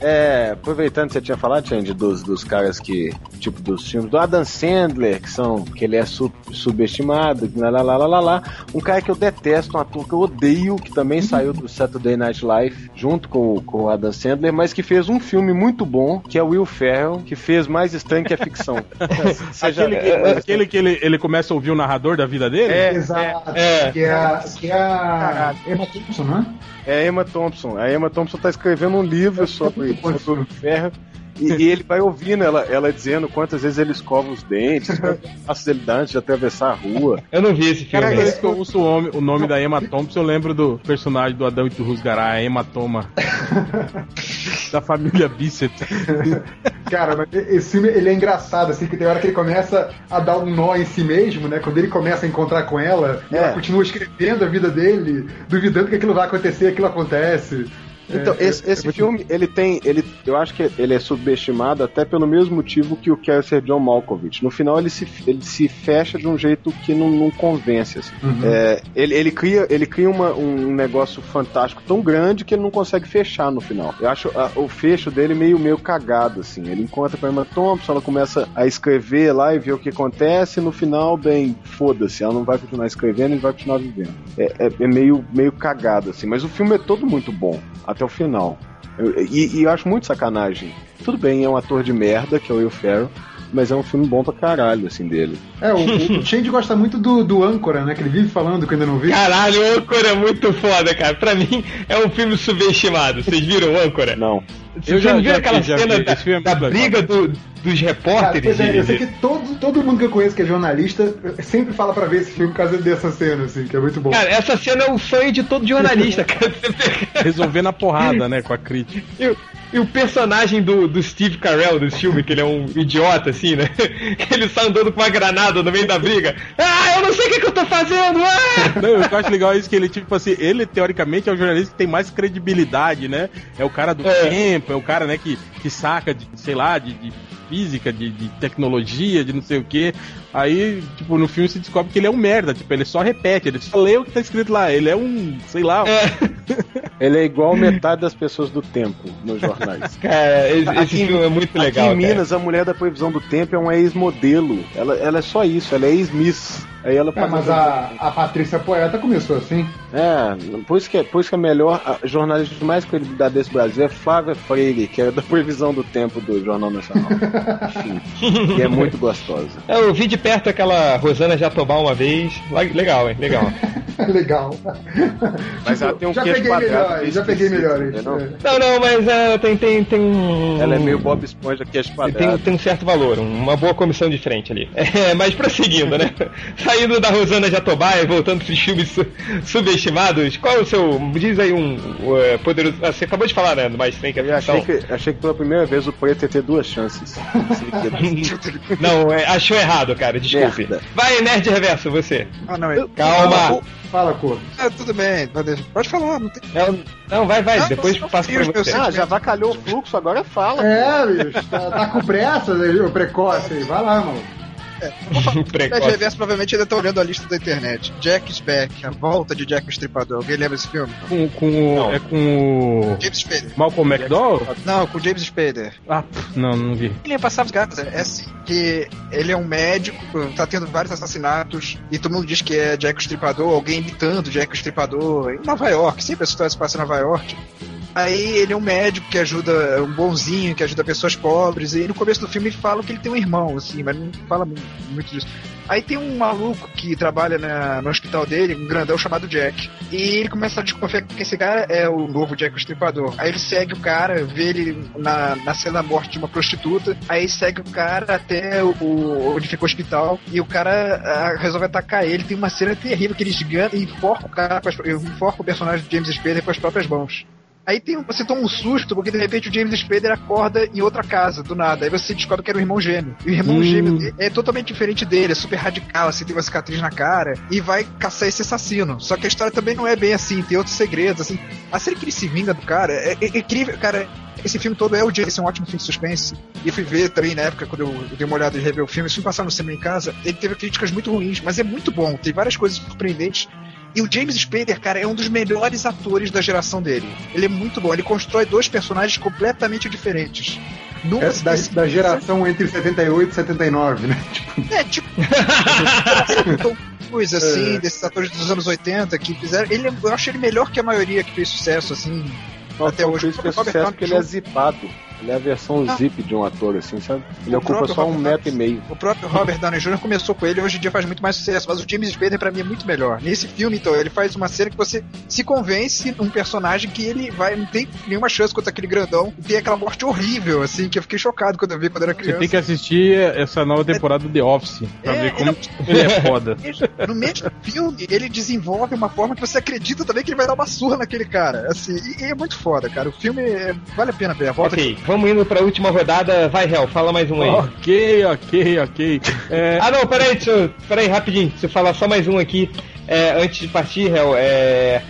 É, aproveitando que você tinha falado, Change, dos, dos caras que, tipo, dos filmes do Adam Sandler, que são, que ele é sub, subestimado, lá, lá, lá, lá, lá, um cara que eu detesto, um ator que eu odeio, que também saiu do Saturday Night Live, junto com, com o Adam Sandler, mas que fez um filme muito bom, que é o Will Ferrell, que fez mais estranho que a ficção. aquele, que, é, aquele que ele, ele começa a ouvir o narrador da vida dele? É, exato. É, que é, a, que é a Emma Thompson, não é? É a Emma Thompson. A Emma Thompson tá escrevendo um livro sobre, sobre o ferro. E, e, ele vai ouvindo ela, ela dizendo quantas vezes ele escova os dentes, quantos passos ele dá antes de atravessar a rua. Eu não vi esse filme. Cada vez que eu ouço o, homem, o nome da Emma Thompson, eu lembro do personagem do Adão e do Rusgará, a Hematoma. da família Bissett. Cara, mas esse filme ele é engraçado, assim, que tem hora que ele começa a dar um nó em si mesmo, né? Quando ele começa a encontrar com ela, é. ela continua escrevendo a vida dele, duvidando que aquilo vai acontecer, aquilo acontece. Então, é, esse, é, esse é filme, ele tem. Ele, eu acho que ele é subestimado até pelo mesmo motivo que o Quer Ser John Malkovich. No final, ele se, ele se fecha de um jeito que não, não convence. Assim. Uhum. É, ele, ele cria, ele cria uma, um negócio fantástico tão grande que ele não consegue fechar no final. Eu acho a, o fecho dele meio, meio cagado, assim. Ele encontra com a Emma Thompson, ela começa a escrever lá e ver o que acontece, e no final, bem, foda-se, ela não vai continuar escrevendo e vai continuar vivendo. É, é, é meio, meio cagado, assim. Mas o filme é todo muito bom até o final. Eu, e, e, eu acho muito sacanagem. Tudo bem, é um ator de merda, que é o Will Ferrell, mas é um filme bom pra caralho, assim, dele. É, o, o Change gosta muito do, do Âncora, né? Que ele vive falando que ainda não viu. Caralho, o Âncora é muito foda, cara. Pra mim, é um filme subestimado. Vocês viram o Âncora? Não. Você eu já, já aquela já cena vi. da, é da briga do, dos repórteres? Cara, é, eu sei que todo, todo mundo que eu conheço que é jornalista sempre fala pra ver esse filme por causa dessa cena, assim, que é muito bom. Cara, essa cena é o sonho de todo jornalista, cara. Resolver na porrada, né, com a crítica. E o personagem do, do Steve Carell do filme, que ele é um idiota, assim, né? Ele sai andando com uma granada no meio da briga. Ah, eu não sei o que, que eu tô fazendo! Ah! Não, o que eu acho legal é isso que ele, tipo assim, ele teoricamente é o jornalista que tem mais credibilidade, né? É o cara do é. tempo é o cara, né, que, que saca de, sei lá, de, de física, de, de, tecnologia, de não sei o que. Aí, tipo, no filme se descobre que ele é um merda, tipo, ele só repete, ele só lê o que tá escrito lá, ele é um, sei lá. É. ele é igual metade das pessoas do tempo nos jornais. Cara, esse, aqui, esse filme é muito legal. Aqui em Minas, cara. a mulher da previsão do tempo é uma ex-modelo. Ela, ela é só isso, ela é ex-miss. Aí ela é, mas a, a Patrícia Poeta começou assim. É, por isso que, é, por isso que a melhor a jornalista de mais credibilidade desse Brasil é Flávia Freire, que é da previsão do tempo do Jornal Nacional. Enfim, é muito gostosa. É, eu vi de perto aquela Rosana Jatobá uma vez. Legal, hein? Legal. Legal. Mas tipo, ela tem um já peguei melhor, já peguei melhor. Não? não, não, mas uh, tem, tem, tem um. Ela é meio Bob Esponja que é tem, tem um certo valor, uma boa comissão de frente ali. É, mas prosseguindo, né? Saindo da Rosana Jatobá e voltando para os filmes su subestimados, qual é o seu. Diz aí um. Uh, poderoso. Ah, você acabou de falar, né? Mas tem que. Achei, que, achei que pela primeira vez o preto ia ter duas chances. não, é, achou errado, cara, desculpe. Merda. Vai, Nerd Reverso, você. Ah, não, eu... Calma. Fala, Cor. Ah, tudo bem, pode falar. Não, tem... não, não vai, vai, não, depois passa pra você. Ah, já vacalhou o fluxo, agora fala. É, bicho, tá, tá com pressa, o precoce aí. Vai lá, mano. É, o Reverso provavelmente ainda tá olhando a lista da internet. Jack Speck, a volta de Jack o Estripador. Alguém lembra desse filme? Com, com é com o. James Spader. Malcolm McDowell? Não, com o James Spader. Ah, não, não vi. Ele ia passar os gatos. É assim, que ele é um médico, tá tendo vários assassinatos e todo mundo diz que é Jack o Estripador, alguém imitando Jack o Estripador em Nova York. Sempre a história se passa em Nova York. Aí ele é um médico que ajuda, é um bonzinho, que ajuda pessoas pobres. E no começo do filme ele fala que ele tem um irmão, assim, mas não fala muito disso. Aí tem um maluco que trabalha na, no hospital dele, um grandão chamado Jack. E ele começa a desconfiar que esse cara é o novo Jack o Estripador. Aí ele segue o cara, vê ele na, na cena da morte de uma prostituta. Aí segue o cara até o, onde fica o hospital. E o cara a, resolve atacar ele. Tem uma cena terrível que ele esgana e enforca o cara, enforca o personagem de James Spader com as próprias mãos. Aí tem, você toma um susto, porque de repente o James Spader acorda em outra casa, do nada. Aí você descobre que era o irmão gêmeo. E o irmão hum. gêmeo dele é totalmente diferente dele, é super radical, assim, tem uma cicatriz na cara. E vai caçar esse assassino. Só que a história também não é bem assim, tem outros segredos, assim. A série que ele se vinga do cara é, é, é incrível, cara. Esse filme todo é o esse é um ótimo filme de suspense. E eu fui ver também na época, quando eu, dei uma olhada e rever o filme, se fui passar no cinema em casa, ele teve críticas muito ruins, mas é muito bom, tem várias coisas surpreendentes. E o James Spader, cara, é um dos melhores atores da geração dele. Ele é muito bom. Ele constrói dois personagens completamente diferentes. Nunca é da, da, geração entre 78 e 79, né? Tipo... É, tipo. coisa assim, é. desses atores dos anos 80 que fizeram. Ele, eu acho ele melhor que a maioria que fez sucesso, assim. Não, até hoje. Fez sucesso porque ele é zipado. Ele é a versão ah. zip de um ator, assim, sabe? Ele o ocupa só um metro e meio. O próprio Robert Downey Jr. começou com ele hoje em dia faz muito mais sucesso, mas o James Spader pra mim é muito melhor. Nesse filme, então, ele faz uma cena que você se convence um personagem que ele vai, não tem nenhuma chance contra aquele grandão, e tem aquela morte horrível, assim, que eu fiquei chocado quando eu vi quando era criança. Você tem que assistir essa nova temporada é, do The Office pra é, ver como ele é, ele é foda. No mesmo filme, ele desenvolve uma forma que você acredita também que ele vai dar uma surra naquele cara, assim, e, e é muito foda, cara. O filme é, vale a pena ver. Volta ok, aqui. Vamos indo pra última rodada. Vai, Hel, fala mais um aí. Ok, ok, ok. É... ah, não, peraí, deixa eu, peraí, rapidinho. Deixa eu falar só mais um aqui. É, antes de partir, Hel, é...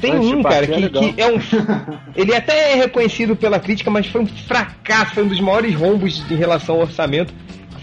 Tem antes um, cara, que, é que é um. Ele até é reconhecido pela crítica, mas foi um fracasso, foi um dos maiores rombos em relação ao orçamento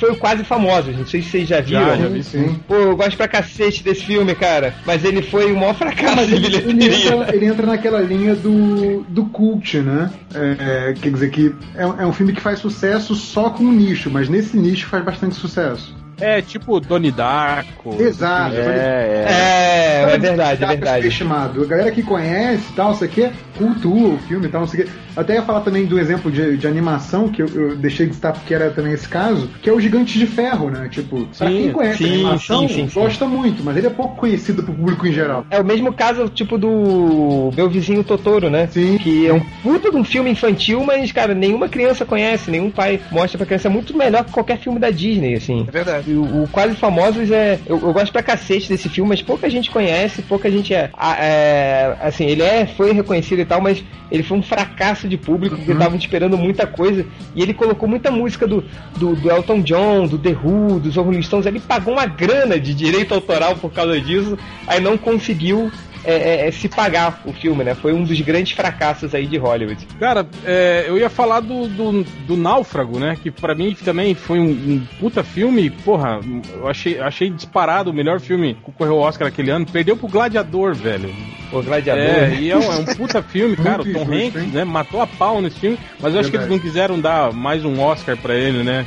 foi o Quase Famosos. Não sei se vocês já viram. Já, já vi sim. Pô, eu gosto pra cacete desse filme, cara. Mas ele foi o maior fracasso Mas ele, ele, entra, ele entra naquela linha do, do cult, né? É, quer dizer que é, é um filme que faz sucesso só com um nicho, mas nesse nicho faz bastante sucesso. É, tipo Doni Darko. Exato. É, é, é, é verdade, é verdade. Estimado. A galera que conhece e tal, isso aqui é cultua o filme e tal, não sei o quê. Até ia falar também do exemplo de, de animação, que eu, eu deixei de estar porque era também esse caso, que é o Gigante de Ferro, né? Tipo, sim, pra quem conhece sim, animação, sim, gosta muito, mas ele é pouco conhecido pro público em geral. É o mesmo caso, tipo, do meu vizinho Totoro, né? Sim. Que é um puta de um filme infantil, mas, cara, nenhuma criança conhece, nenhum pai mostra pra criança. É muito melhor que qualquer filme da Disney, assim. É verdade. O, o Quase Famosos é. Eu, eu, gosto pra cacete desse filme, mas pouca gente conhece, pouca gente é. é assim, ele é, foi reconhecido e tal, mas ele foi um fracasso de público, porque uhum. estavam esperando muita coisa. E ele colocou muita música do, do, do, Elton John, do The Who, dos Rolling Stones. Ele pagou uma grana de direito autoral por causa disso, aí não conseguiu é, é, é, se pagar o filme, né? Foi um dos grandes fracassos aí de Hollywood. Cara, é, eu ia falar do, do, do, Náufrago, né? Que para mim também foi um, um, puta filme. Porra, eu achei, achei disparado o melhor filme que correu o Oscar aquele ano. Perdeu pro Gladiador, velho. O Gladiador. É, e é um, é um puta filme, cara. O Tom Hanks, né? Matou a pau nesse filme. Mas eu acho que eles não quiseram dar mais um Oscar para ele, né?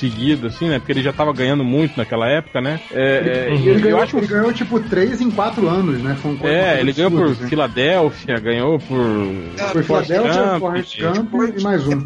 Seguido, assim, né? Porque ele já tava ganhando muito naquela época, né? É, ele, é, ele, ganhou, acho... ele ganhou, tipo, três em quatro anos, né? Foi um é, ele ganhou por né? Filadélfia, ganhou por. Foi Filadélfia, Forrest Gump e mais um.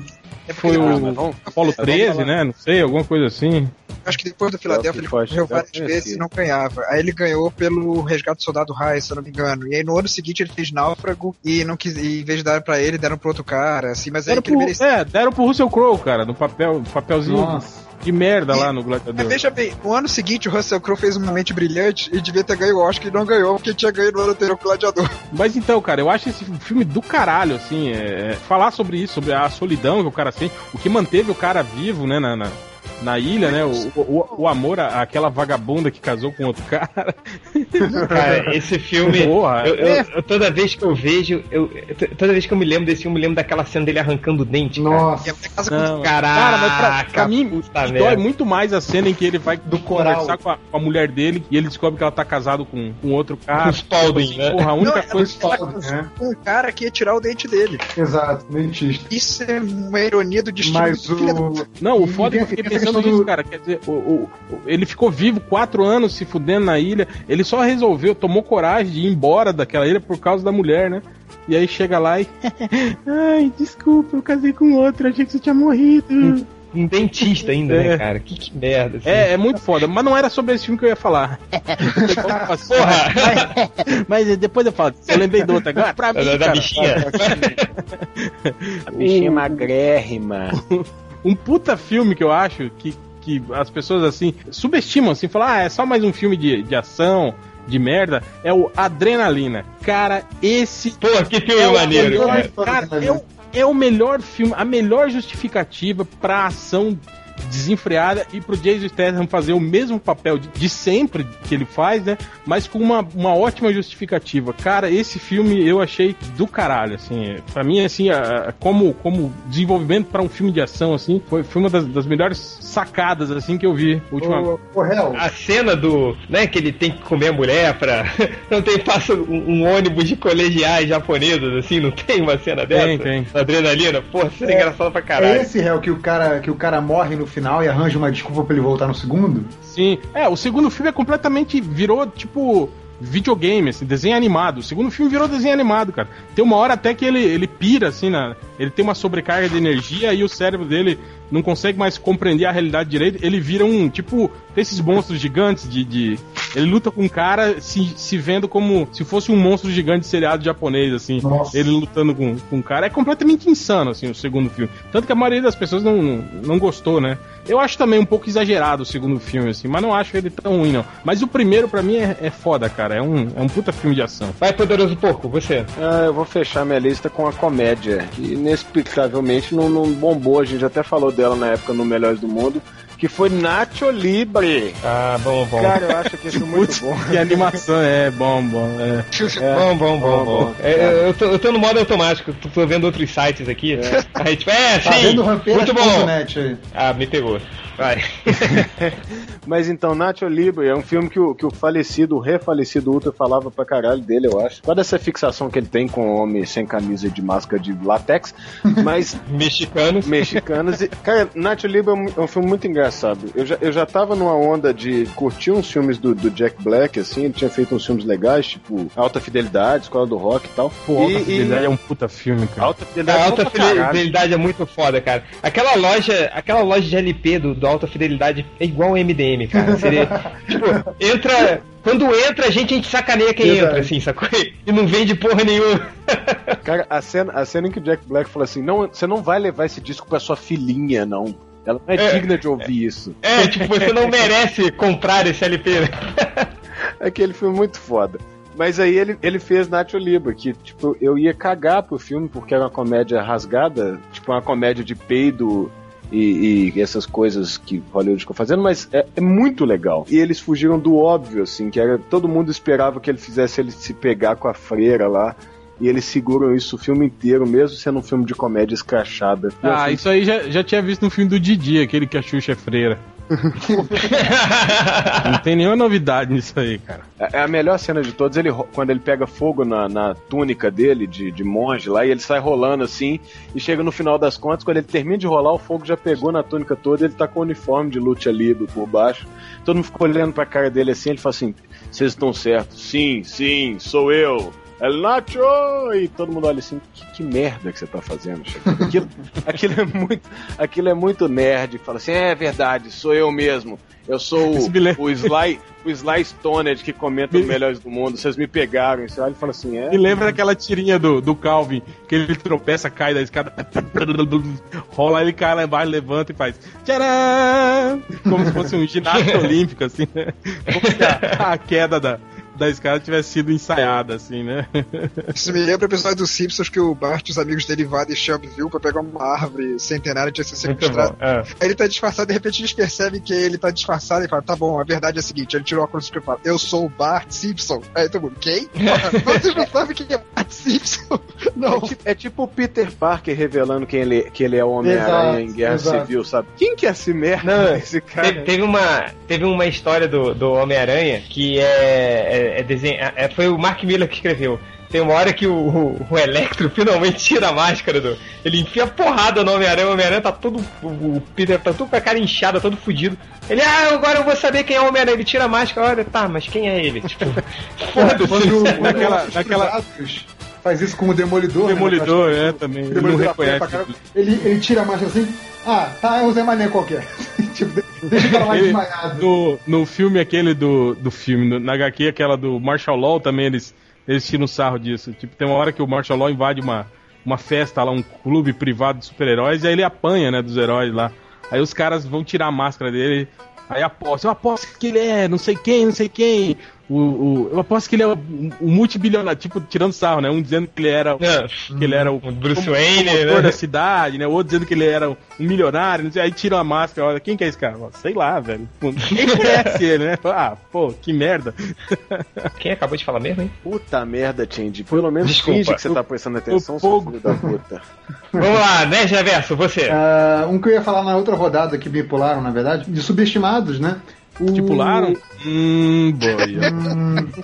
É foi o Apolo 13, né? Não sei, alguma coisa assim. Acho que depois do Philadelphia ele correu várias vezes e não ganhava. Aí ele ganhou pelo Resgate do Soldado Ryan, se eu não me engano. E aí no ano seguinte ele fez Náufrago e não quis, e em vez de dar pra ele, deram pro outro cara, assim, mas aí deram pro, merecia... É, deram pro Russell Crowe, cara, no papel, papelzinho. Nossa de merda e, lá no Gladiador. Mas veja bem, no ano seguinte o Russell Crowe fez uma mente brilhante e devia ter ganho o Oscar e não ganhou porque tinha ganho no ano anterior com o Gladiador. Mas então, cara, eu acho esse filme do caralho, assim, é, é, falar sobre isso, sobre a solidão que o cara tem, o que manteve o cara vivo, né, na, na na ilha, né? O, o, o amor àquela vagabunda que casou com outro cara. Cara, esse filme. Porra, eu, eu, eu, toda vez que eu vejo, eu, toda vez que eu me lembro desse filme, eu lembro daquela cena dele arrancando o dente. Nossa, cara. Não, Caraca, cara, mas pra, pra mim, dói muito mais a cena em que ele vai do conversar com a, com a, mulher dele e ele descobre que ela tá casado com, com outro cara. Com o Spalding, né? Porra, a única Não, coisa. Ela, né? Um cara que ia tirar o dente dele. Exato, dentista. Isso é uma ironia do destino. Mas o... Não, o foda é que questão nisso, do- cara. Quer dizer, o, o- o- ele ficou vivo quatro anos se fudendo na ilha. Ele só resolveu, tomou coragem de ir embora daquela ilha por causa da mulher, né? E aí chega lá e. Ai, desculpa, eu casei com outro, achei que você tinha morrido. Um dentista ainda, né, É. cara? Que, que merda. assim. É, é muito foda, mas não era sobre esse filme que eu ia falar. Porra! Mas, mas depois eu falo, eu lembrei do outro agora. Pra mim, Da, da bichinha. A bichinha magrérrima. Um puta filme que eu acho que, que as pessoas assim subestimam, assim, falam, ah, é só mais um filme de, de ação, de merda, é o Adrenalina. Cara, esse Pô, que filme é maneiro, melhor, cara. cara, é, o, é o melhor filme, a melhor justificativa pra ação desenfreada e pro Jason Statham fazer o mesmo papel de, de sempre que ele faz, né? Mas com uma, uma ótima justificativa. Cara, esse filme eu achei do caralho, assim. Pra mim, assim, a- a- como, como desenvolvimento pra um filme de ação, assim, foi, foi uma das, das melhores sacadas, assim, que eu vi ultimamente. Ô, Hel, A cena do. né, que ele tem que comer a mulher pra. Não tem, passa um, um ônibus de colegiais japoneses, assim, não tem uma cena dessa? Tem, tem. Adrenalina? Porra, isso é engraçado pra é caralho. esse Hel que o cara que o cara morre no final e arranja uma desculpa pra ele voltar no segundo? Sim. É, o segundo filme é completamente. virou tipo. Videogame, assim, desenho animado. O segundo filme virou desenho animado, cara. Tem uma hora até que ele, ele pira, assim, na, ele tem uma sobrecarga de energia e o cérebro dele não consegue mais compreender a realidade direito. Ele vira um, tipo, desses monstros gigantes de. de- ele luta com um cara se, se vendo como se fosse um monstro gigante seriado japonês, assim. Nossa. Ele lutando com, com um cara. É completamente insano, assim, o segundo filme. Tanto que a maioria das pessoas não, não, gostou, né? Eu acho também um pouco exagerado o segundo filme, assim, mas não acho ele tão ruim, não. Mas o primeiro, pra mim, é, é foda, cara. É um, é um puta filme de ação. Vai, poderoso porco, você. Ah, eu vou fechar minha lista com a comédia, que inexplicavelmente não, não bombou, a gente até falou dela na época no Melhores do Mundo, que foi Nacho Libre. Ah, bom, bom. Cara, eu acho que isso é muito bom. Que animação, é bom, bom. É. Bom, bom, bom, Bom, bom. bom. É, eu, tô, eu tô no modo automático, tô, tô vendo outros sites aqui. Aí, tipo, é, Tá sim, vendo muito bom. Ah, me pegou. Vai. Mas então, Nacho Libre é um filme que o, que o falecido, o refalecido Ultra falava pra caralho dele, eu acho. Qual essa fixação que ele tem com o homem sem camisa e de máscara de látex, mas Mexicanos. mexicanos. E, cara, Nacho Libre é um, é um filme muito engraçado. Eu já, eu já tava numa onda de curtir uns filmes do, do Jack Black, assim, ele tinha feito uns filmes legais, tipo Alta Fidelidade, Escola do Rock e tal. Pô, Alta e, e- Fidelidade é um puta filme, cara. Alta Fidelidade, A é alta caralho. fidelidade é muito foda, cara. Aquela loja, aquela loja de LP do, do alta fidelidade é igual o MDM, cara. Seria, tipo, entra. Quando entra, a gente, a gente sacaneia quem entra, assim, sacou? E não vende porra nenhuma. Cara, a cena, a cena em que o Jack Black falou assim: não, você não vai levar esse disco pra sua filhinha, não. Ela não é, É. digna de ouvir isso. É, tipo, você não merece comprar esse LP. né? Aquele filme muito foda. Mas aí ele, ele fez Nacho Libre, que, tipo, eu ia cagar pro filme porque era uma comédia rasgada, tipo, uma comédia de peido e, e essas coisas que Hollywood ficou fazendo, mas é, é muito legal. E eles fugiram do óbvio, assim, que era todo mundo esperava que ele fizesse ele se pegar com a freira lá. E eles seguram isso o filme inteiro, mesmo sendo um filme de comédia escrachada. É Ah, filme isso aí já, já tinha visto no filme do Didi, aquele que a Xuxa é freira. Não tem nenhuma novidade nisso aí, cara. É a melhor cena de todos, ele, quando ele pega fogo na, na túnica dele, de, de monge lá, e ele sai rolando assim, e chega no final das contas, quando ele termina de rolar, o fogo já pegou na túnica toda, e ele tá com o uniforme de luta livre por baixo. Todo mundo ficou olhando pra cara dele assim, ele fala assim, vocês estão certos, sim, sim, sou eu. El Nacho! E todo mundo olha assim, que, que merda que você tá fazendo? Aquilo, aquilo, é muito, aquilo é muito nerd. Fala assim, é verdade, sou eu mesmo. Eu sou o, o Sly, o Sly Stoned que comenta os Me- melhores do mundo. Vocês me pegaram. Você olha e fala assim, é. Me lembra daquela tirinha do, do Calvin, que ele tropeça, cai da escada, rola, ele cai, vai, levanta e faz tcharam! Como se fosse um ginasta olímpico, assim, né? Como a, a queda da, da escada tivesse sido ensaiada, assim, né? Isso me lembra o episódio dos Simpsons que o Bart e os amigos dele invadem Shelbyville pra pegar uma árvore centenária que tinha sido Muito bom. sequestrada. É. Aí ele tá disfarçado, de repente eles percebem que ele tá disfarçado e fala, tá bom, a verdade é a seguinte, ele tirou a cruz e fala, eu sou o Bart Simpson. Aí todo mundo, quem? Porra, Vocês não sabem quem é Bart Simpson? Não. É, tipo, é tipo o Peter Parker revelando quem ele, que ele é o Homem-Aranha em Guerra exato. Civil, sabe? Quem que é esse merda? Não, esse cara? Teve, teve, uma, teve uma história do, do Homem-Aranha que é, é, é, desenho, é, foi o Mark Miller que escreveu. Tem uma hora que o, o, o Electro finalmente tira a máscara do. Ele enfia porrada no Homem-Aranha, o Homem-Aranha tá todo. O, Peter tá todo com a cara inchada, todo fudido. Ele, ah, agora eu vou saber quem é o Homem-Aranha. Ele tira a máscara, olha, tá, mas quem é ele? Tipo, foda-se. naquela. naquela... Faz isso com o Demolidor. O? Demolidor, né? é, também. Ele não reconhece. Ele, ele tira a máscara assim. Ah, tá, é o Zé Mané qualquer. tipo, deixa o cara mais desmaiado. No, no filme aquele do, do filme, no, na HQ, aquela do Marshall Law, também eles eles tiram sarro disso. Tipo, tem uma hora que o Marshall Law invade uma, uma festa lá, um clube privado de super-heróis, e aí ele apanha, né, dos heróis lá. Aí os caras vão tirar a máscara dele, aí aposta, eu aposto que ele é não sei quem, não sei quem. O, o, eu aposto que ele é o, o multibilionário, tipo, tirando sarro, né? Um dizendo que ele era, é. que ele era o, o Bruce Wayne, né? da cidade, né? O outro dizendo que ele era um milionário, não sei, aí tiram a máscara, olha, quem que é esse cara? Sei lá, velho. Quem conhece ele, né? Ah, pô, que merda. Quem acabou de falar mesmo, hein? Puta merda, Tindy. Pelo menos Desculpa. finge que você tá prestando atenção, seu filho da puta. Vamos lá, né, Reverso, você. Uh, um que eu ia falar na outra rodada que me pularam, na verdade, de subestimados, né? O... Estipularam? Hum, boia.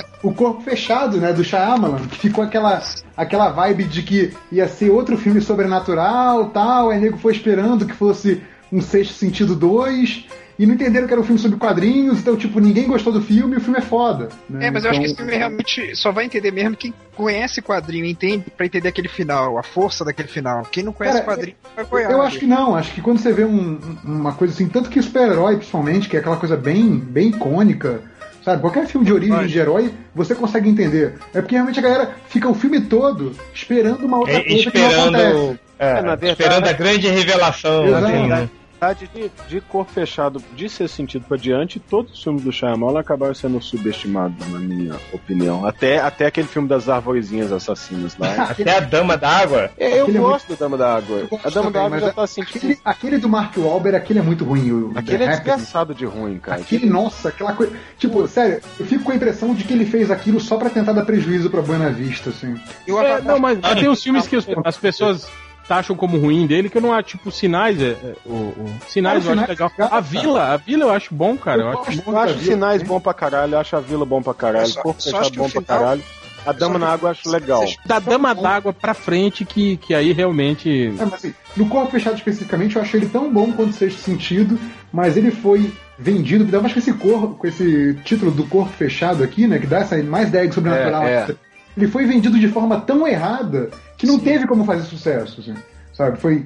O corpo fechado, né, do Shyamalan, que ficou aquela, aquela vibe de que ia ser outro filme sobrenatural tal, aí nego foi esperando que fosse um Sexto Sentido 2, e não entenderam que era um filme sobre quadrinhos, então, tipo, ninguém gostou do filme e o filme é foda. Né? É, mas eu acho que esse filme realmente só vai entender mesmo quem conhece quadrinho, entende para entender aquele final, a força daquele final. Quem não conhece Cara, quadrinho vai apoiar. Eu acho que não, acho que quando você vê um, uma coisa assim, tanto que super-herói, principalmente, que é aquela coisa bem, bem icônica, Sabe, qualquer filme de origem de herói, você consegue entender. É porque realmente a galera fica o filme todo esperando uma outra é, coisa esperando, que não acontece. É, é verdade, esperando a grande revelação. Exato verdade, de, de cor fechado, de ser sentido para diante, todos os filmes do Shyamalan acabaram sendo subestimados, na minha opinião. Até, até aquele filme das arvorezinhas assassinas lá. até a Dama d'Água. É, eu aquele gosto é muito... da Dama d'Água. A Dama d'Água já tá assim. Aquele, aquele, do Mark Wahlberg, aquele é muito ruim. O, aquele é desgraçado de ruim, cara. Aquele, nossa, aquela coisa. Tipo, sério, eu fico com a impressão de que ele fez aquilo só para tentar dar prejuízo pra Buena Vista, assim. É, não, mas tem os filmes que as pessoas taxam como ruim dele, que eu não acho, tipo, sinais. É, é, o, o, sinais eu acho legal. A vila, a vila eu acho bom, cara. Eu, eu acho, eu acho sinais bom pra caralho, eu acho a vila bom pra caralho, corpo fechado bom pra caralho. A Dama na Água eu acho legal. Da Dama d'Água pra frente, que, que aí realmente. É, mas assim, no Corpo Fechado especificamente, eu achei ele tão bom quanto o Sexto Sentido, mas ele foi vendido, eu acho que esse, cor, com esse título do Corpo Fechado aqui, né, que dá essa mais ideia de sobrenatural. É, é. Ele foi vendido de forma tão errada que não Sim. teve como fazer sucesso, assim, sabe? Foi,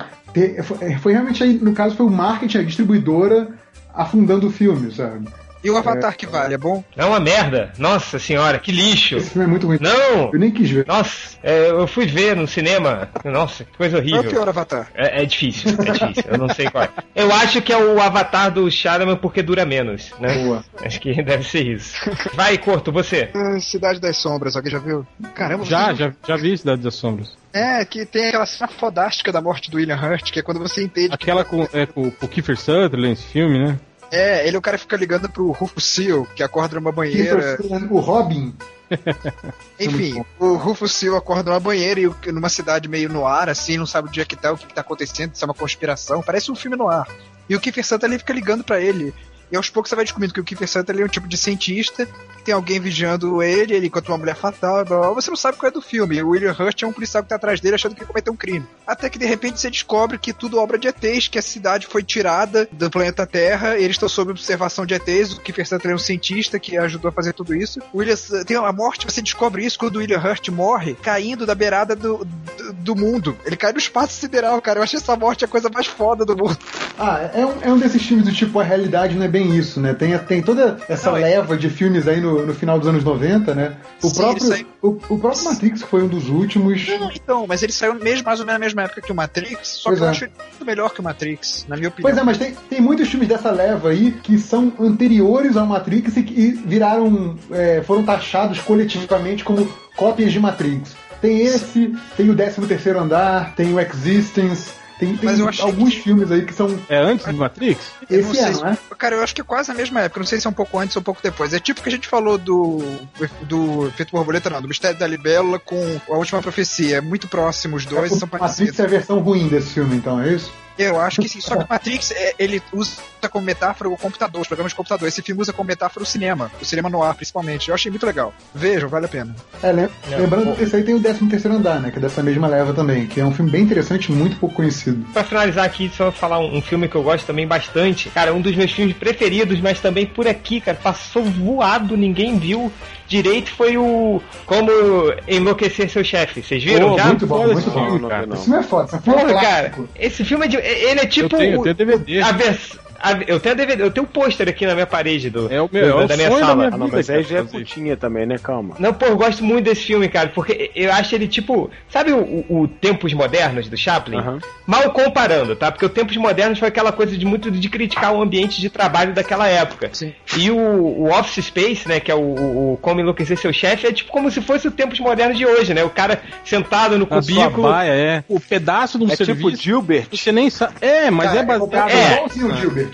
foi, foi realmente aí, no caso, foi o marketing, a distribuidora afundando o filme, sabe? E o Avatar é, que vale, é bom? É uma merda. Nossa senhora, que lixo. Esse filme é muito ruim. Não! Eu nem quis ver. Nossa, é, eu fui ver no cinema. Nossa, que coisa horrível. Qual é o pior Avatar? É, é, difícil, é difícil. eu não sei qual é. Eu acho que é o Avatar do Shadowman porque dura menos, né? Boa. Acho que deve ser isso. Vai, Corto, você. É, Cidade das Sombras, alguém já viu? Caramba, Já, já, já vi Cidade das Sombras. É, que tem aquela cena fodástica da morte do William Hurt, que é quando você entende. Aquela que... com, é, com, com o Kiefer Sutherland nesse filme, né? É, ele é o cara que fica ligando pro Rufus Seal, que acorda numa banheira. O Robin. Enfim, o Rufus Seal acorda numa banheira e numa cidade meio no ar, assim, não sabe o dia que tá, o que, que tá acontecendo, se é uma conspiração. Parece um filme no ar. E o Kiefer Sutherland fica ligando para ele. E aos poucos você vai descobrindo que o Kiefer Sutherland é um tipo de cientista, tem alguém vigiando ele, ele encontra uma mulher fatal, blá, blá, você não sabe qual é do filme. O William Hurt é um policial que tá atrás dele achando que ele cometeu um crime. Até que de repente você descobre que tudo obra de ETs, que a cidade foi tirada do planeta Terra, eles estão sob observação de ETs, o Kiefer Sutherland é um cientista que ajudou a fazer tudo isso. O William, tem a morte, você descobre isso quando o William Hurt morre caindo da beirada do, do, do mundo. Ele cai no espaço sideral, cara. Eu achei essa morte a coisa mais foda do mundo. Ah, é um, é um desses filmes do tipo, a realidade não é bem isso, né? Tem, tem toda essa não, é leva é... de filmes aí no, no final dos anos 90, né? O, Sim, próprio, o, o, próprio Matrix foi um dos últimos. Não, então, mas ele saiu mesmo, mais ou menos na mesma época que o Matrix, só pois que é. eu acho muito melhor que o Matrix, na minha opinião. Pois é, mas tem, tem muitos filmes dessa leva aí que são anteriores ao Matrix e que viraram. É, foram taxados coletivamente como cópias de Matrix. Tem esse, tem o 13 terceiro andar, tem o Existence Tem, tem Mas eu achei alguns que- filmes aí que são. É antes do Matrix? Eu Esse não sei é, se- não é? Cara, eu acho que é quase a mesma época. Não sei se é um pouco antes ou um pouco depois. É tipo o que a gente falou do. do Efeito Borboleta, não. Do Mistério da Libélula com a Última Profecia. É muito próximo os dois, É, são Matrix parecidos. é a versão ruim desse filme, então, é isso? Eu acho que sim. Só que Matrix, é, ele usa como metáfora o computador, os programas de computador. Esse filme usa como metáfora o cinema. O cinema no ar, principalmente. Eu achei muito legal. Vejam, vale a pena. É, lem- É, lembrando que esse aí tem o 13 terceiro andar, né? Que é dessa mesma leva também, que é um filme bem interessante, muito pouco conhecido. Pra finalizar aqui, só falar um, um filme que eu gosto também bastante. Cara, um dos meus filmes preferidos, mas também por aqui, cara, passou voado, ninguém viu direito, foi o Como Enlouquecer Seu Chefe. Vocês viram Pô, já? muito bom, muito esse bom. filme, Não, cara. não. Esse filme é foda, esse filme é Porra, um cara, esse filme é de, ele é tipo Eu tenho, eu o- tenho DVD. a vers- eu tenho a DVD, eu tenho o pôster aqui na minha parede do, É o meu, do- é o da minha sonho da sala. minha Ah, não, vida, mas aí já é putinha também, né? Calma. Não, pô, eu gosto muito desse filme, cara, porque eu acho ele tipo. Sabe o, o- o Tempos Modernos do Chaplin? Mal comparando, tá? Porque o Tempos Modernos foi aquela coisa de muito de criticar o ambiente de trabalho daquela época. Sim. E o, o Office Space, né, que é o, o, Como Enlouquecer Seu Chefe, é tipo como se fosse o Tempos Modernos de hoje, né? O cara sentado no cubículo. baia, é. O pedaço de um É serviço. tipo Gilbert. Você nem sabe. É, mas Cara, é baseado. É, É. igualzinho o Gilbert,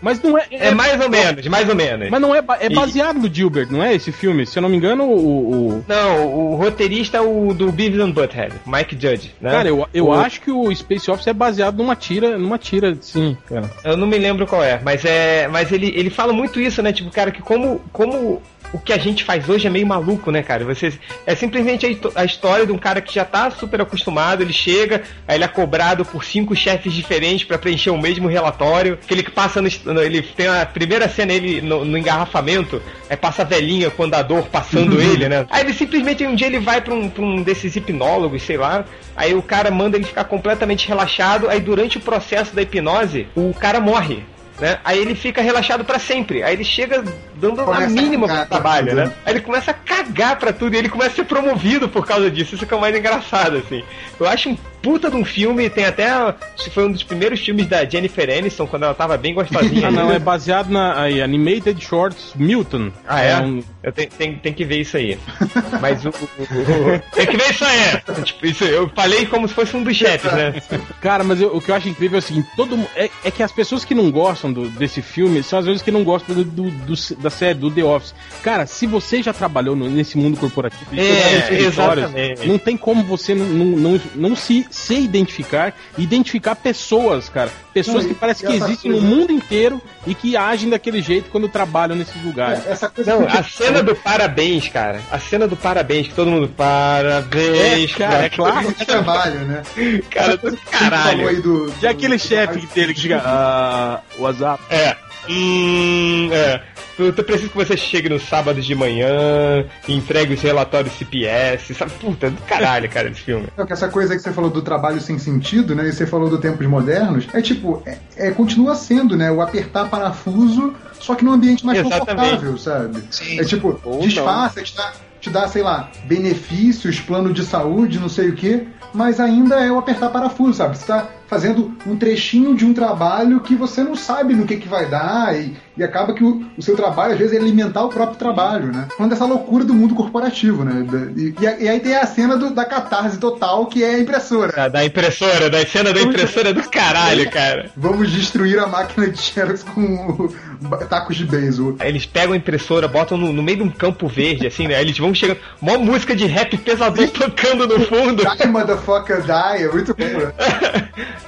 Mas não é. É mais ou menos, mais ou menos. Mas não é. É E- baseado no Gilbert, não é esse filme? Se eu não me engano, o. o- Não, o roteirista é o do Beavis and Butthead, Mike Judge, né? Cara, eu, eu O- acho que o Space Office é baseado numa tira, numa tira, sim, cara. Eu não me lembro qual é, mas é, mas ele, ele fala muito isso, né? Tipo, cara, que como como o que a gente faz hoje é meio maluco, né, cara? Você é simplesmente a, histó- a história de um cara que já tá super acostumado, ele chega, aí ele é cobrado por cinco chefes diferentes pra preencher o mesmo relatório, que ele passa no, ele tem a primeira cena ele no, no engarrafamento, aí passa a velhinha com o andador passando ele, né? Aí ele simplesmente um dia ele vai pra um, pra um desses hipnólogos, sei lá, aí o cara manda ele ficar completamente relaxado, aí durante o processo da hipnose, o cara morre. Né? Aí ele fica relaxado pra sempre. Aí ele chega dando a Começa a mínima pro pra trabalho, né? né? Aí ele começa a cagar pra tudo e ele começa a ser promovido por causa disso. Isso que é o mais engraçado, assim. Eu acho um puta de um filme, tem até. Acho que foi um dos primeiros filmes da Jennifer Aniston, quando ela tava bem gostosinha. Ah, não, é baseado na aí, Animated Shorts Milton. Ah, é? um- Eu tenho, tenho, tenho que ver isso aí. Mas o. o- o- tem que ver isso aí. Tipo, isso, eu falei como se fosse um dos chefes, né? Cara, mas eu- o que eu acho incrível é o seguinte: todo, é, é que as pessoas que não gostam do- desse filme são as vezes que não gostam do, do- do- da série, do The Office. Cara, se você já trabalhou no- nesse mundo corporativo, É, exatamente. não tem como você não, não, não, não se, se identificar, identificar pessoas, cara. Pessoas que e- parecem e que existem no mundo inteiro e que agem daquele jeito quando trabalham nesses lugares. É, essa coisa Não, a cena do parabéns, cara. A cena do parabéns, que todo mundo. Parabéns, É, cara, é claro. de trabalho, né? Cara do caralho. aí do, E aquele chefe que dele que chega. Ah, WhatsApp. É. Hum, é. Eu, preciso que você chegue no sábado de manhã e entregue os relatórios CPS, sabe? Puta, do caralho, cara, esse filme. Não, que essa coisa que você falou do trabalho sem sentido, né? E você falou do tempos modernos, é tipo, é, é- continua sendo, né? O apertar parafuso, só que num ambiente mais Exatamente. confortável, sabe? Sim. É tipo, Ou disfarça, te dá, te dá, sei lá, benefícios, plano de saúde, não sei o quê, mas ainda é o apertar parafuso, sabe? Você tá fazendo um trechinho de um trabalho que você não sabe no que, que vai dar e, e acaba que o, o seu trabalho, às vezes, é alimentar o próprio trabalho, né? Falando dessa loucura do mundo corporativo, né? E, e, a- aí tem a cena do- da catarse total, que é a impressora. Da, da impressora, da cena da impressora do caralho, cara. Vamos destruir a máquina de Xerox com tacos de beisebol. Aí Eles pegam a impressora, botam no, no meio de um campo verde, assim, né? Eles vão chegando. Mó música de rap pesadão tocando no fundo. Die, motherfucker, die, é muito bom, né?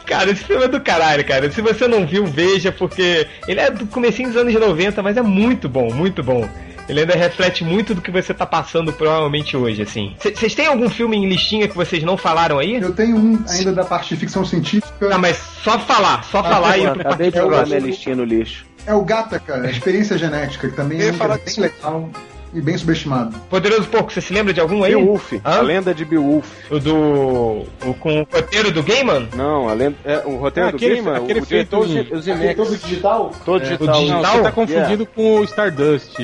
Cara, esse filme é do caralho, cara. Se você não viu, veja, porque ele é do comecinho dos anos 90, mas é muito bom, muito bom. Ele ainda reflete muito do que você tá passando provavelmente hoje, assim. Vocês têm algum filme em listinha que vocês não falaram aí? Eu tenho um ainda da parte de ficção científica. Ah, mas só falar, só falar e ir Eu pro acabei de jogar minha listinha no lixo. É o Gata, cara, a experiência genética, que também Eu ia é que falar bem legal e bem subestimado. Poderoso Porco, você se lembra de algum aí? Beowulf, Hã? a lenda de Beowulf. O do. O com o roteiro do Gaiman? Não, a lenda, é, o roteiro Ah, do aquele- game, é aquele o feito diretor em- o Zemeckis. digital? todo É, digital. Não, digital? você tá confundindo com o Stardust.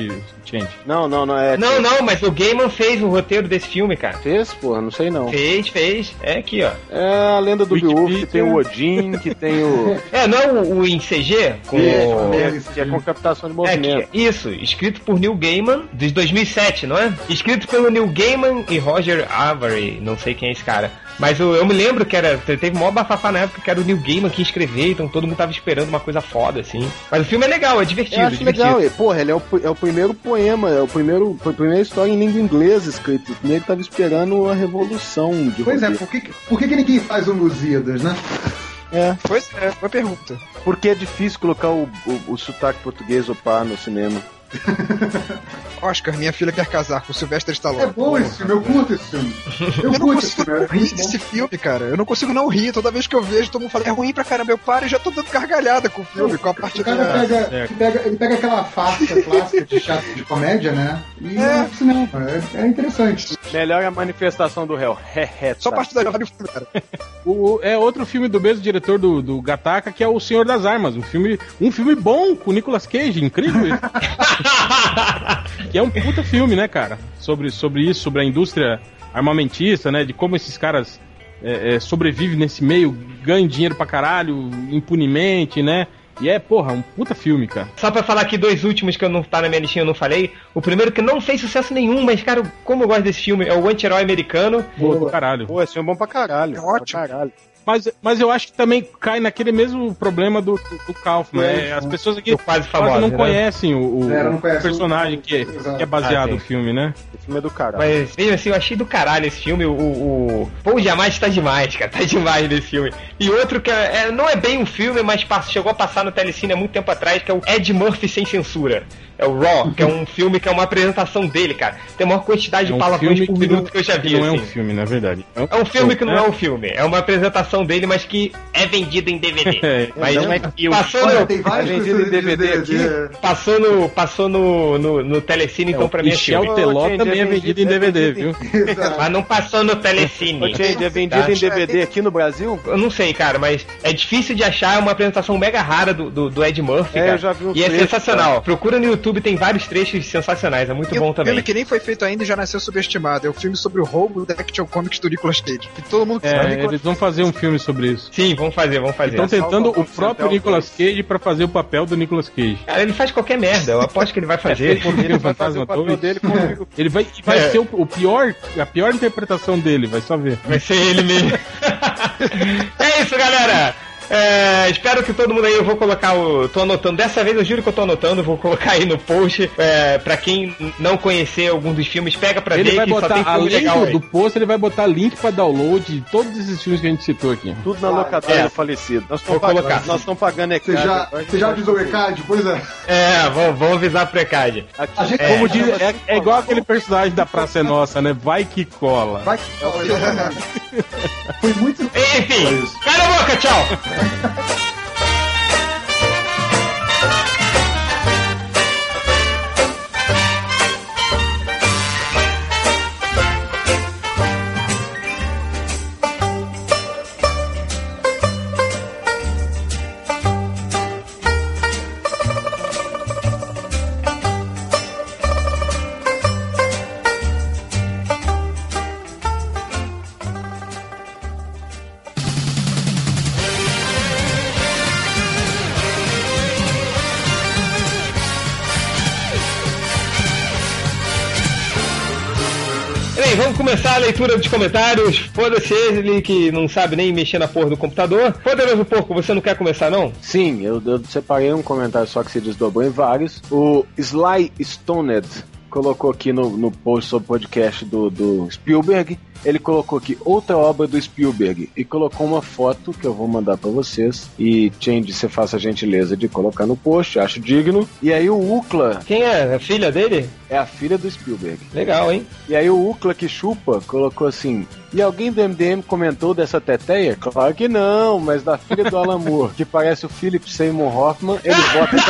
Change. Não, não, não é. Não, não, mas o Gaiman fez o roteiro desse filme, cara. Fez? Porra, não sei não. Fez, fez. É aqui, ó. É a lenda do. Beowulf, que tem o Odin, que tem o. É, não é o, o em CG? Com... É, que é com captação de É, movimento. que, isso, escrito por Neil Gaiman, de 2007, não é? Escrito pelo Neil Gaiman e Roger Avery, não sei quem é esse cara. Mas eu, eu me lembro que era. Teve maior bafafá na época que era o Neil Gaiman que ia escrever, então todo mundo tava esperando uma coisa foda, assim. Mas o filme é legal, é divertido. Eu acho divertido. legal, e, porra, ele é o, é o primeiro poema, é o primeiro, foi a primeira história em língua inglesa escrita. O nego tava esperando a revolução de Pois é, roteiro. por que, por que, que ninguém faz um Lusíadas, né? É, Pois é, boa pergunta. porque é difícil colocar o, o, o sotaque português ou pá no cinema. Oscar, minha filha quer casar com o Sylvester Stallone. É bom esse filme, eu curto esse filme. Eu Eu não curto esse consigo filme, não é rir desse filme, cara. Eu não consigo não rir. Toda vez que eu vejo, todo mundo fala, é ruim pra caramba. Eu paro e já tô dando gargalhada com o filme, com a parte O cara da... pega, É. ele pega, ele pega aquela farsa clássica de teatro de comédia, né? E É. é. É, é interessante. Melhor é a manifestação do réu. É, é, Só tá. parte da do filme, cara. O, é outro filme do mesmo diretor do, do Gataca, que é O Senhor das Armas. Um filme, um filme bom com o Nicolas Cage, incrível. isso. Que é um puta filme, né, cara? Sobre, sobre isso, sobre a indústria armamentista, né? De como esses caras é, é, sobrevivem nesse meio, ganham dinheiro pra caralho, impunemente, né? E é, porra, um puta filme, cara. Só pra falar aqui dois últimos que eu não tá na minha listinha, eu não falei. O primeiro que não fez sucesso nenhum, mas, cara, como eu gosto desse filme, é o Anti-Herói Americano. Pô, do caralho. Pô, esse filme é bom pra caralho. É ótimo. Pra caralho. Mas, mas eu acho que também cai naquele mesmo problema do, do, do Kaufman. É, É, as pessoas aqui quase famoso, não né? conhecem o, o É, não conhece personagem o- que, é- que é baseado Ah, no filme, né? Esse filme é do caralho. Mas, mesmo assim, eu achei do caralho esse filme. O, o, o Paul Diamante tá demais, cara. Tá demais nesse filme. E outro que é, é- não é bem um filme, mas chegou a passar no Telecine há muito tempo atrás, que é o Ed Murphy sem censura. É o Raw, que é um filme que é uma apresentação dele, cara. Tem a maior quantidade de É um palavrões filme por minuto que eu já vi, não é assim. um filme, na verdade. É um filme que não é né? um filme, é uma apresentação dele, mas que é vendido em DVD. É, mas não é filme. passou, Olha, no, tem vários É vendido em DVD aqui? é. passou no, passou no, no, no Telecine, então pra mim é Michel filme. Teló Gente, também é é vendido em vendido- é DVD, vendido viu? Mas não passou no Telecine. Change, é vendido Tá. em DVD aqui no Brasil? Eu não sei, cara, mas é difícil de achar uma apresentação mega rara do, do, do Ed Murphy, É, cara. eu já vi uns E é sensacional. Procura no YouTube, tem vários trechos sensacionais, é muito E bom também. filme que nem foi feito ainda e já nasceu subestimado. É o filme sobre o roubo da Action Comics do Nicolas Cage. Que todo mundo É, sabe. eles vão fazer um filme sobre isso. Sim, vamos fazer, vamos fazer. Estão tentando o próprio Nicolas Cage pra fazer o papel do Nicolas Cage. Cara, ele faz qualquer merda, eu aposto que ele vai fazer. Ele vai fazer o papel dele com o Ele vai, vai É. ser o, o pior, a pior interpretação dele, vai só ver. Vai ser ele mesmo. é isso, galera. É, espero que todo mundo aí, eu vou colocar o. tô anotando, dessa vez eu juro que eu tô anotando, vou colocar aí no post. É, pra quem não conhecer algum dos filmes, pega pra Ele ver vai que só tem botar, filme além legal do, do post, ele vai botar link pra download de todos esses filmes que a gente citou aqui. Tudo na locadora É. do falecido. Nós estamos pagando, colocar. nós estamos pagando Você ECAD. já, a gente você já avisou o ECAD? Pois é. É, vamos, vamos avisar pro ECAD. Aqui, gente- É. Como diz, é, é igual aquele personagem da Praça é Nossa, né? Vai que cola. Vai que Foi muito. Enfim, cala a boca, tchau! なんだ? Leitura dos comentários. Foda-se ele que não sabe nem mexer na porra do computador. Poderoso Porco, você não quer começar não? Sim, eu, eu separei um comentário só que se desdobrou em vários. O Sly Stoned colocou aqui no, no post sobre o podcast do, do Spielberg. Ele colocou aqui outra obra do Spielberg e colocou uma foto que eu vou mandar pra vocês. E, Change, você faça a gentileza de colocar no post, acho digno. E aí o Ucla Quem é? A filha dele? é a filha do Spielberg. Legal, hein? E aí o Ucla que chupa colocou assim: E alguém do MDM comentou dessa teteia? Claro que não, mas da filha do Alan Moore, que parece o Philip Seymour Hoffman, ele bota.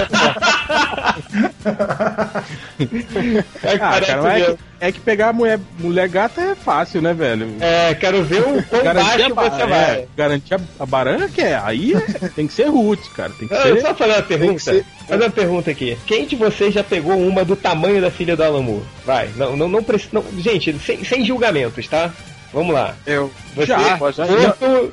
É que Ah, parece cara, mas é que, é pegar a mulher, mulher gata é fácil, né, velho? É, quero ver o quão baixo a, você ba- vai. é, garantir a, a baranga que é. Aí é- tem que ser roots, cara. Tem que Ah, ser. Só fazer uma pergunta. ser- Fazer uma pergunta aqui. Quem de vocês já pegou uma do tamanho da filha do Alamu? Vai, não, não, não precisa. Gente, sem, sem julgamentos, tá? Vamos lá. Eu. Você, Já, já. Porto,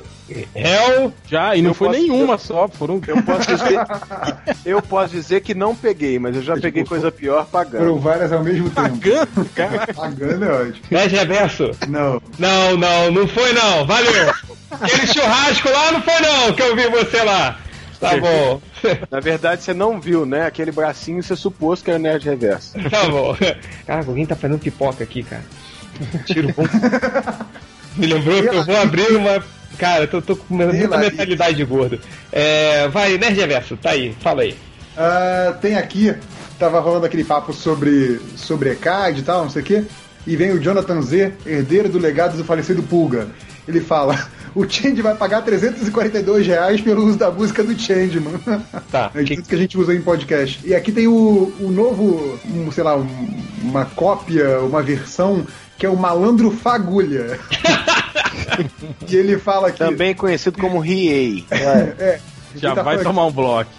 Hell, Já, e não Eu foi posso- nenhuma só, foram. Eu posso dizer, eu posso dizer que não peguei, mas eu já peguei coisa pior pagando. Foram várias ao mesmo tempo. Pagando, cara. Pagando é ótimo. Dez reverso. Não. Não, não, não foi não. Valeu. Aquele churrasco lá não foi não, que eu vi você lá. Tá bom. Na verdade, você não viu, né? Aquele bracinho você supôs que era Nerd Reverso. Tá bom. Cara, alguém tá fazendo pipoca aqui, cara. Tiro bom. Me lembrou que eu vou abrir uma. Cara, eu tô, tô com muita Relaxa. mentalidade de gordo. É, vai, Nerd Reverso, tá aí, fala aí. Ah, tem aqui, tava rolando aquele papo sobre, sobre ECAD e tal, não sei o quê, e vem o Jonathan Z, herdeiro do legado do falecido Pulga. Ele fala: o Change vai pagar 342 reais pelo uso da música do Changeman. Tá. É de que- que a gente usa em podcast. E aqui tem o, o novo, um, sei lá, um- uma cópia, uma versão, que é o Malandro Fagulha. e ele fala que. Também conhecido como Riei. É, Já ele tá vai falando tomar um bloco.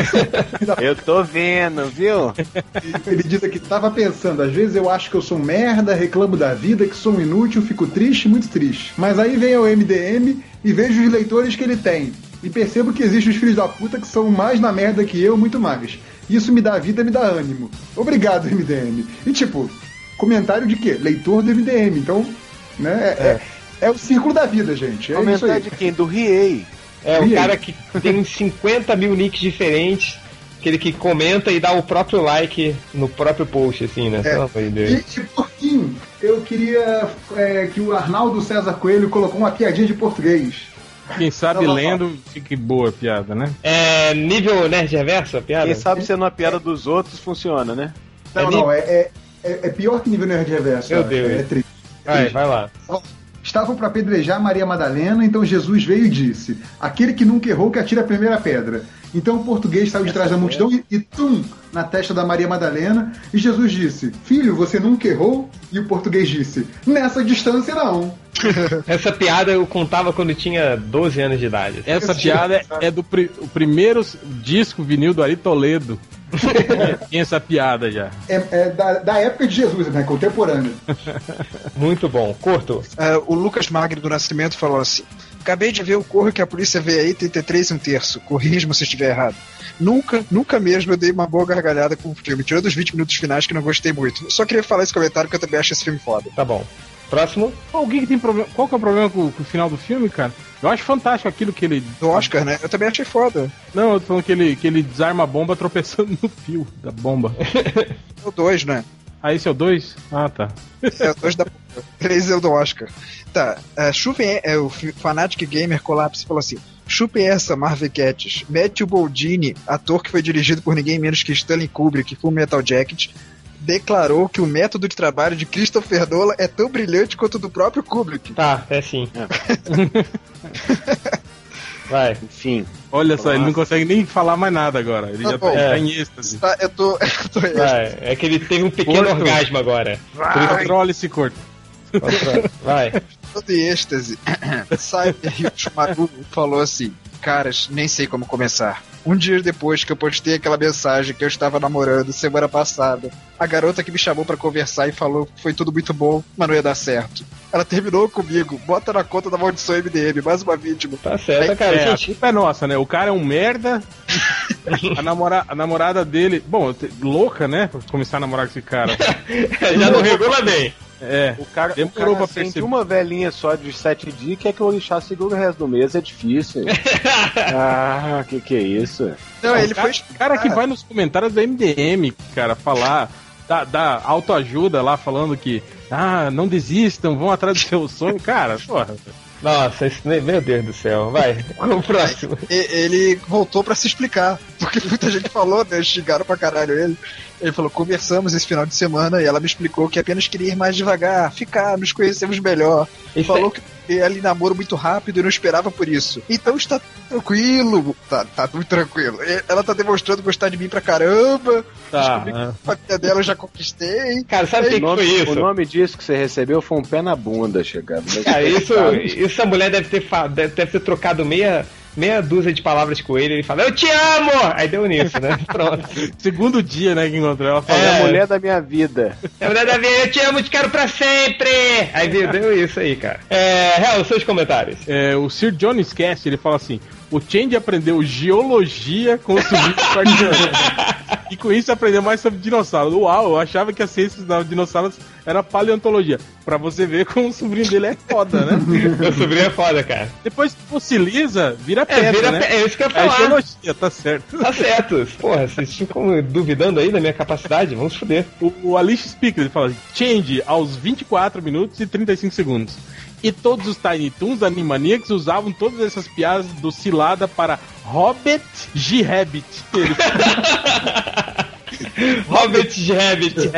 Eu tô vendo, viu? Ele diz aqui, tava pensando, às vezes eu acho que eu sou um merda, reclamo da vida, que sou um inútil, fico triste, muito triste. Mas aí vem o MDM e vejo os leitores que ele tem. E percebo que existem os filhos da puta que são mais na merda que eu, muito mais. Isso me dá vida, me dá ânimo. Obrigado, MDM. E tipo, comentário de quê? Leitor do MDM. Então, né, é, é, é o círculo da vida, gente. É isso Comentário aí. de quem? Do Riei. É, o cara que tem uns 50 mil nicks diferentes, aquele que comenta e dá o próprio like no próprio post, assim, né? Deus. E, e por fim, eu queria é, que o Arnaldo César Coelho colocou uma piadinha de português. Quem sabe Não, não, lendo, fique boa a piada, né? É nível Nerd Reverso, a piada? Quem sabe sendo a piada dos outros funciona, né? Não, É não, é, é, é- é pior que nível nerd reverso. Meu eu. Deus. É triste. Vai, vai lá. Estavam para apedrejar Maria Madalena, então Jesus veio e disse: Aquele que nunca errou que atira a primeira pedra. Então o português saiu de trás da multidão e, e tum na testa da Maria Madalena. E Jesus disse: Filho, você nunca errou? E o português disse: Nessa distância não. Essa piada eu contava quando tinha 12 anos de idade. Essa piada é do pri- o primeiro disco vinil do Ari Toledo. Tem essa piada já. É, é da, da época de Jesus, né? Contemporâneo. Muito bom. Curto. É, o Lucas Magri do Nascimento falou assim: Acabei de ver o corro que a polícia vê aí, 33 e um terço. Corrismo se estiver errado. Nunca, nunca mesmo eu dei uma boa gargalhada com o filme, tirando os 20 minutos finais que não gostei muito. Eu Só queria falar esse comentário que eu também acho esse filme foda. Tá bom. Próximo. Alguém que tem problema. Qual que é o problema com, com o final do filme, cara? Eu acho fantástico aquilo que ele. Do Oscar, né? Eu também achei foda. Não, eu tô falando que ele, que ele desarma a bomba tropeçando no fio da bomba. É o 2, né? Ah, esse é o 2? Ah, tá. É o 2 da. 3 é o do Oscar. Tá, é, chupem. É, o Fanatic Gamer Collapse falou assim: chupem essa, Marvel Cats. Matthew Boldini, ator que foi dirigido por ninguém menos que Stanley Kubrick, Full Metal Jacket, declarou que o método de trabalho de Christopher Nolan é tão brilhante quanto o do próprio Kubrick. Tá, é sim. Vai. Enfim. Olha só, ele não consegue nem falar mais nada agora. Ele Tá já bom. tá, É. em êxtase. Tá, eu tô. Eu tô Vai. É que ele teve um pequeno orgasmo agora. Controle esse corpo. Vai. todo em êxtase. Cyber Maru falou assim: Caras, nem sei como começar. Um dia depois que eu postei aquela mensagem que eu estava namorando semana passada, a garota que me chamou pra conversar e falou que foi tudo muito bom, mas não ia dar certo. Ela terminou comigo, bota na conta da maldição MDM, mais uma vítima. Tá certo, cara. É, a culpa é nossa, né? O cara é um merda. A, namora, a namorada dele, bom, te- louca, né? Pra começar a namorar com esse cara. já não regula bem. É. O cara, Demorou o cara pra perceber. uma velhinha só de sete dias e quer que o orixá segura o resto do mês. É difícil. ah, que que é isso? Não, ele o cara, foi. cara que vai nos comentários do MDM, cara, falar, da, da autoajuda lá, falando que, ah, não desistam, vão atrás do seu sonho. Cara, porra. Nossa, isso, meu Deus do céu. Vai. O próximo. Ele voltou pra se explicar. porque muita gente falou, né? Xingaram pra caralho ele. Ele falou: conversamos esse final de semana e ela me explicou que apenas queria ir mais devagar, ficar, nos conhecemos melhor. Isso falou que ele namoro muito rápido e não esperava por isso. Então está tranquilo. Tá, tá muito tranquilo. Ela tá demonstrando gostar de mim pra caramba. Tá. Descobri que a família dela eu já conquistei. Cara, sabe o que, O que nome, foi o isso? nome disso que você recebeu foi um pé na bunda, chegando. Cara, isso, isso a mulher deve ter, deve ter trocado meia, meia dúzia de palavras com ele. Ele fala, eu te amo! Aí deu nisso, né? Pronto. Segundo dia, né, que encontrou ela falou. É a mulher da minha vida. É verdade, Davi, eu te amo, te quero pra sempre! Aí deu, deu isso aí, cara. É, Hel, seus comentários. É, o Sir John Scast, ele fala assim: o Change aprendeu geologia com o Guardião. E com isso aprendeu mais sobre dinossauros. Uau, eu achava que a ciência dos dinossauros era paleontologia. Pra você ver como o sobrinho dele é foda, né? Meu sobrinho é foda, cara. Depois que fossiliza, vira É, pedra, vira né? pe- é isso que eu ia É falar. geologia, tá certo. Tá certo. Porra, vocês ficam duvidando aí da minha capacidade? Vamos foder. O, o Alice Speaker, ele fala Change aos 24 minutos e 35 segundos. E todos os Tiny Toons Animaniacs usavam todas essas piadas do Cilada para Hobbit G-Rabbit. Ele Robert Rabbit.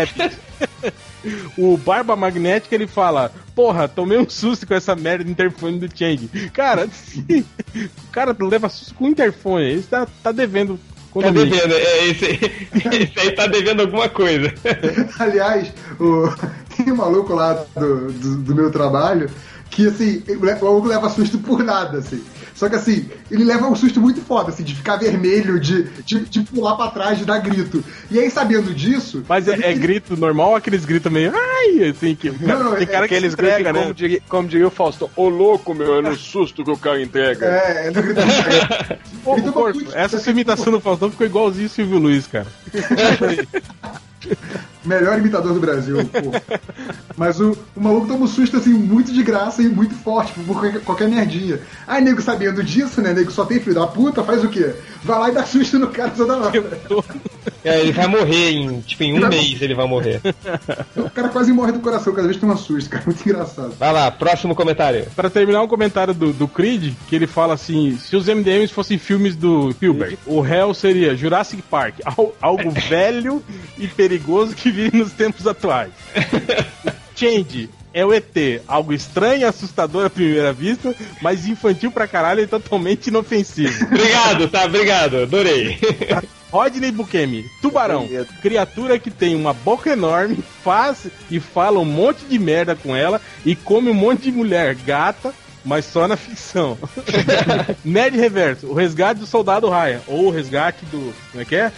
O Barba Magnética ele fala: Porra, tomei um susto com essa merda de interfone do Change. Cara, o cara leva susto com o interfone. Ele tá, tá devendo. Tá devendo, é, esse, esse aí tá devendo alguma coisa. Aliás, o... tem um maluco lá do, do, do meu trabalho que, assim, o maluco leva susto por nada, assim. Só que, assim, ele leva um susto muito foda, assim, de ficar vermelho, de, de, de pular pra trás, de dar grito. E aí, sabendo disso... Mas é, é grito normal ou aqueles gritos meio. Ai, assim, que. Não, não, tem é cara que se Aqueles entrega, gritos, né? como, diria, como diria o Fausto, ô louco, meu, é no susto que o cara entrega. É, ele grita... Pô, Grita Porco, muito. essa sua imitação do Faustão ficou igualzinho o Silvio Luiz, cara. Melhor imitador do Brasil, pô. Mas o, o maluco toma um susto, assim, muito de graça e muito forte, por qualquer, qualquer merdinha. Aí, nego sabendo disso, né, nego só tem filho da puta, faz o quê? Vai lá e dá susto no cara toda hora. É, ele vai morrer em, tipo, em um mês ele vai morrer. O cara quase morre do coração cada vez que toma susto, cara. Muito engraçado. Vai lá, próximo comentário. Pra terminar, um comentário do, do Creed, que ele fala assim: se os MDMs fossem filmes do Spielberg, o réu seria Jurassic Park, al- algo velho e perigoso que vive nos tempos atuais. Change é o ET, algo estranho e assustador à primeira vista, mas infantil pra caralho e totalmente inofensivo. Obrigado, tá? Obrigado, adorei. Rodney Bukemi, tubarão, criatura que tem uma boca enorme, faz e fala um monte de merda com ela e come um monte de mulher gata, mas só na ficção. Nerd Reverso, o resgate do soldado Ryan, ou o resgate do. Como é que é?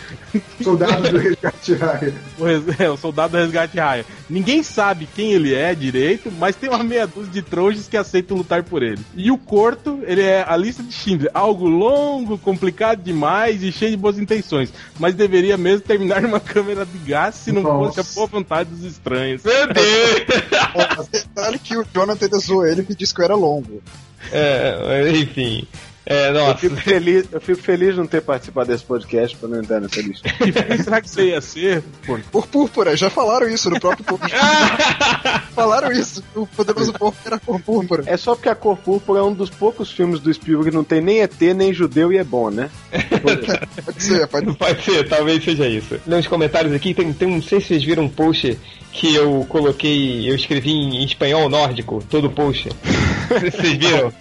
Soldado do resgate Ryan. O, res- é, o soldado do resgate Ryan. Ninguém sabe quem ele é direito, mas tem uma meia dúzia de trouxas que aceitam lutar por ele. E o Corto, ele é a lista de Schindler. Algo longo, complicado demais e cheio de boas intenções. Mas deveria mesmo terminar numa câmera de gás se não Nossa. fosse a boa vontade dos estranhos. Meu Deus! Detalhe que o Jonathan zoou ele e disse que eu era longo. É, enfim. É, Eu nossa. fico, feliz, eu fico feliz de não ter participado desse podcast pra não entrar nessa lista. Será que você ia ser? Por púrpura, já falaram isso no próprio Poder. falaram isso. O Poderoso Porco era por púrpura. É só porque a Cor Púrpura é um dos poucos filmes do Spielberg que não tem nem ET, nem judeu e é bom, né? Pode ser, pode Pode ser, talvez seja isso. Nos comentários aqui, tem, tem não sei se vocês viram um post que eu coloquei, eu escrevi em espanhol nórdico, todo o post. Vocês viram?